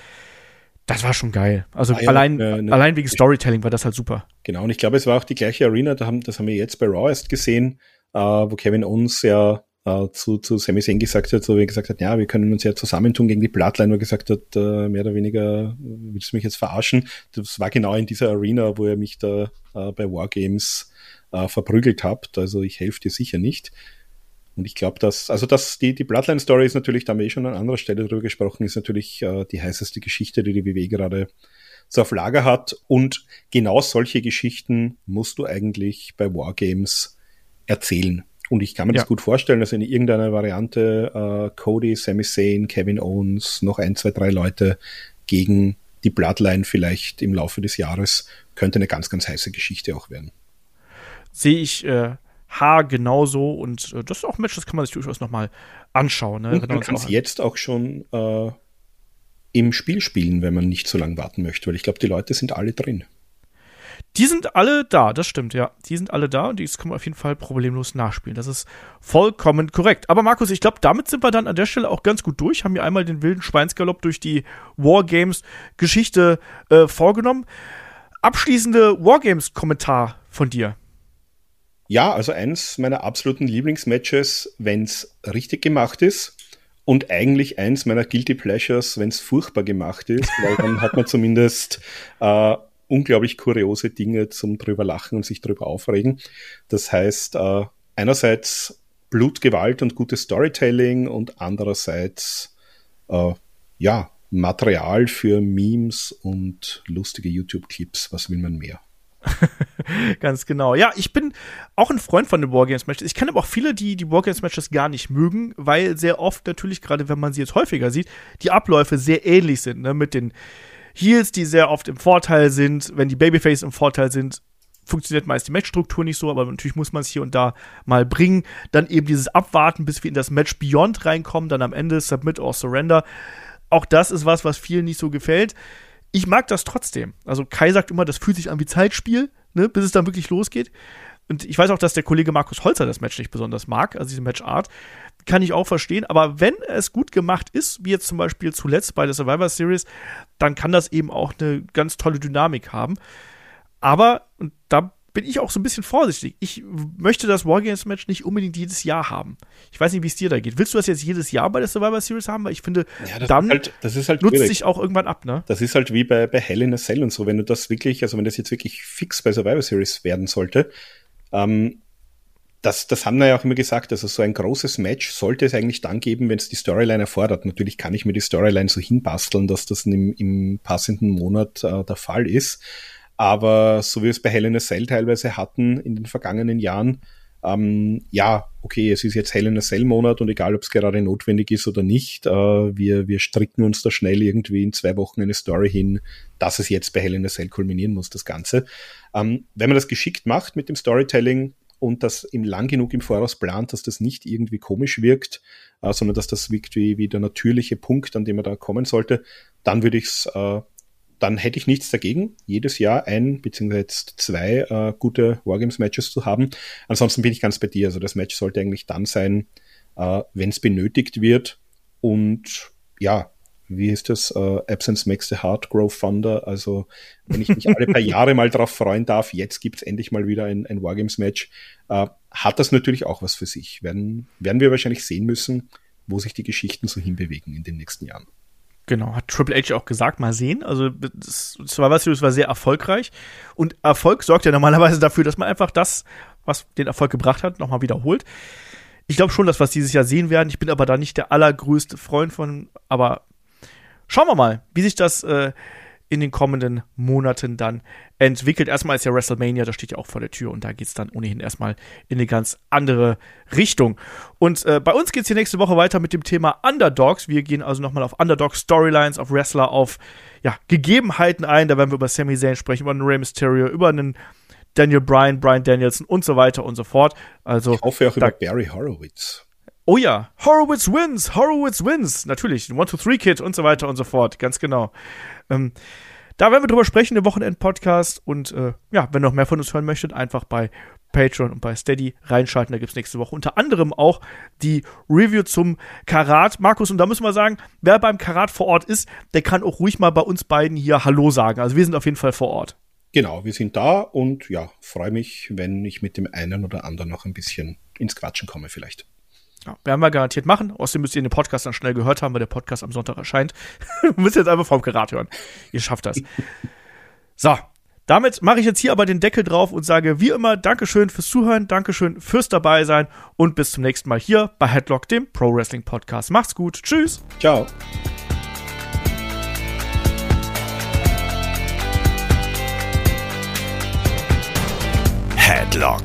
Das war schon geil. Also Ah ja, allein, äh, ne- allein wegen Storytelling war das halt super. Genau, und ich glaube, es war auch die gleiche Arena, da haben, das haben wir jetzt bei Raw erst gesehen, äh, wo Kevin Owens ja äh, zu, zu Sami Zayn gesagt hat, so wie er gesagt hat, ja, wir können uns ja zusammentun gegen die Bloodline, wo er gesagt hat, äh, mehr oder weniger, willst du mich jetzt verarschen? Das war genau in dieser Arena, wo er mich da äh, bei Wargames äh, verprügelt habt, also ich helfe dir sicher nicht. Und ich glaube, dass, also dass die, die Bloodline-Story ist natürlich, da haben wir eh schon an anderer Stelle drüber gesprochen, ist natürlich äh, die heißeste Geschichte, die die WWE gerade so auf Lager hat. Und genau solche Geschichten musst du eigentlich bei Wargames erzählen. Und ich kann mir Ja. das gut vorstellen, dass in irgendeiner Variante äh, Cody, Sami Zayn, Kevin Owens, noch ein, zwei, drei Leute gegen die Bloodline vielleicht im Laufe des Jahres könnte eine ganz, ganz heiße Geschichte auch werden. Sehe ich äh, Haar genauso und äh, das ist auch ein Match, das kann man sich durchaus nochmal anschauen. Ne? Und man kann es jetzt auch schon äh, im Spiel spielen, wenn man nicht so lange warten möchte, weil ich glaube, die Leute sind alle drin. Die sind alle da, das stimmt, ja. Die sind alle da und die kann man auf jeden Fall problemlos nachspielen. Das ist vollkommen korrekt. Aber Markus, ich glaube, damit sind wir dann an der Stelle auch ganz gut durch. Haben wir einmal den wilden Schweinsgalopp durch die Wargames-Geschichte äh, vorgenommen. Abschließende Wargames-Kommentar von dir. Ja, also eins meiner absoluten Lieblingsmatches, wenn's richtig gemacht ist. Und eigentlich eins meiner Guilty Pleasures, wenn's furchtbar gemacht ist, weil dann hat man zumindest äh, unglaublich kuriose Dinge zum drüber lachen und sich drüber aufregen. Das heißt, äh, einerseits Blut, Gewalt und gutes Storytelling und andererseits äh, ja Material für Memes und lustige YouTube-Clips. Was will man mehr? Ganz genau. Ja, ich bin auch ein Freund von den Wargames-Matches. Ich kenne aber auch viele, die die Wargames-Matches gar nicht mögen, weil sehr oft natürlich, gerade wenn man sie jetzt häufiger sieht, die Abläufe sehr ähnlich sind. Ne? Mit den Heels, die sehr oft im Vorteil sind. Wenn die Babyface im Vorteil sind, funktioniert meist die Matchstruktur nicht so, aber natürlich muss man es hier und da mal bringen. Dann eben dieses Abwarten, bis wir in das Match Beyond reinkommen, dann am Ende Submit or Surrender. Auch das ist was, was vielen nicht so gefällt. Ich mag das trotzdem. Also Kai sagt immer, das fühlt sich an wie Zeitspiel, ne, bis es dann wirklich losgeht. Und ich weiß auch, dass der Kollege Markus Holzer das Match nicht besonders mag, also diese Matchart. Kann ich auch verstehen. Aber wenn es gut gemacht ist, wie jetzt zum Beispiel zuletzt bei der Survivor Series, dann kann das eben auch eine ganz tolle Dynamik haben. Aber, und da bin ich auch so ein bisschen vorsichtig. Ich möchte das Wargames-Match nicht unbedingt jedes Jahr haben. Ich weiß nicht, wie es dir da geht. Willst du das jetzt jedes Jahr bei der Survivor Series haben? Weil ich finde, Ja, das dann halt, das ist halt nutzt schwierig. sich auch irgendwann ab, ne? Das ist halt wie bei, bei Hell in a Cell und so, wenn du das wirklich, also wenn das jetzt wirklich fix bei Survivor Series werden sollte, ähm, das, das haben wir ja auch immer gesagt, also so ein großes Match sollte es eigentlich dann geben, wenn es die Storyline erfordert. Natürlich kann ich mir die Storyline so hinbasteln, dass das im, im passenden Monat äh, der Fall ist. Aber so wie wir es bei Hell in a Cell teilweise hatten in den vergangenen Jahren, ähm, ja, okay, es ist jetzt Hell in a Cell Monat und egal, ob es gerade notwendig ist oder nicht, äh, wir, wir stricken uns da schnell irgendwie in zwei Wochen eine Story hin, dass es jetzt bei Hell in a Cell kulminieren muss, das Ganze. Ähm, wenn man das geschickt macht mit dem Storytelling und das im lang genug im Voraus plant, dass das nicht irgendwie komisch wirkt, äh, sondern dass das wirkt wie, wie der natürliche Punkt, an dem man da kommen sollte, dann würde ich es äh, dann hätte ich nichts dagegen, jedes Jahr ein beziehungsweise jetzt zwei äh, gute Wargames-Matches zu haben. Ansonsten bin ich ganz bei dir. Also das Match sollte eigentlich dann sein, äh, wenn es benötigt wird. Und ja, wie ist das? Äh, Absence makes the heart grow fonder. Also wenn ich mich alle paar Jahre mal drauf freuen darf, jetzt gibt's endlich mal wieder ein, ein Wargames-Match, äh, hat das natürlich auch was für sich. Werden, werden wir wahrscheinlich sehen müssen, wo sich die Geschichten so hinbewegen in den nächsten Jahren. Genau, hat Triple H auch gesagt, mal sehen. Also Survivor Series war sehr erfolgreich und Erfolg sorgt ja normalerweise dafür, dass man einfach das, was den Erfolg gebracht hat, nochmal wiederholt. Ich glaube schon, dass wir es dieses Jahr sehen werden. Ich bin aber da nicht der allergrößte Freund von, aber schauen wir mal, wie sich das äh, in den kommenden Monaten dann entwickelt. Erstmal ist ja WrestleMania, das steht ja auch vor der Tür und da geht's dann ohnehin erstmal in eine ganz andere Richtung. Und äh, bei uns geht's hier nächste Woche weiter mit dem Thema Underdogs. Wir gehen also nochmal auf Underdog-Storylines, auf Wrestler, auf ja, Gegebenheiten ein. Da werden wir über Sami Zayn sprechen, über einen Rey Mysterio, über einen Daniel Bryan, Bryan Danielson und so weiter und so fort. Also, Ich hoffe auch da- über Barry Horowitz. oh ja, Horowitz wins, Horowitz wins, natürlich, One, Two, Three Kid und so weiter und so fort, ganz genau. Ähm, da werden wir drüber sprechen im Wochenend-Podcast und äh, ja, wenn ihr noch mehr von uns hören möchtet, einfach bei Patreon und bei Steady reinschalten. Da gibt es nächste Woche unter anderem auch die Review zum Karat. Markus, und da müssen wir sagen, wer beim Karat vor Ort ist, der kann auch ruhig mal bei uns beiden hier Hallo sagen. Also wir sind auf jeden Fall vor Ort. Genau, wir sind da und ja, freue mich, wenn ich mit dem einen oder anderen noch ein bisschen ins Quatschen komme vielleicht. Ja, werden wir garantiert machen. Außerdem müsst ihr den Podcast dann schnell gehört haben, weil der Podcast am Sonntag erscheint. müsst jetzt einfach vom Karat hören. Ihr schafft das. So, damit mache ich jetzt hier aber den Deckel drauf und sage wie immer Dankeschön fürs Zuhören, Dankeschön fürs dabei sein und bis zum nächsten Mal hier bei Headlock, dem Pro Wrestling Podcast. Macht's gut. Tschüss. Ciao. Headlock,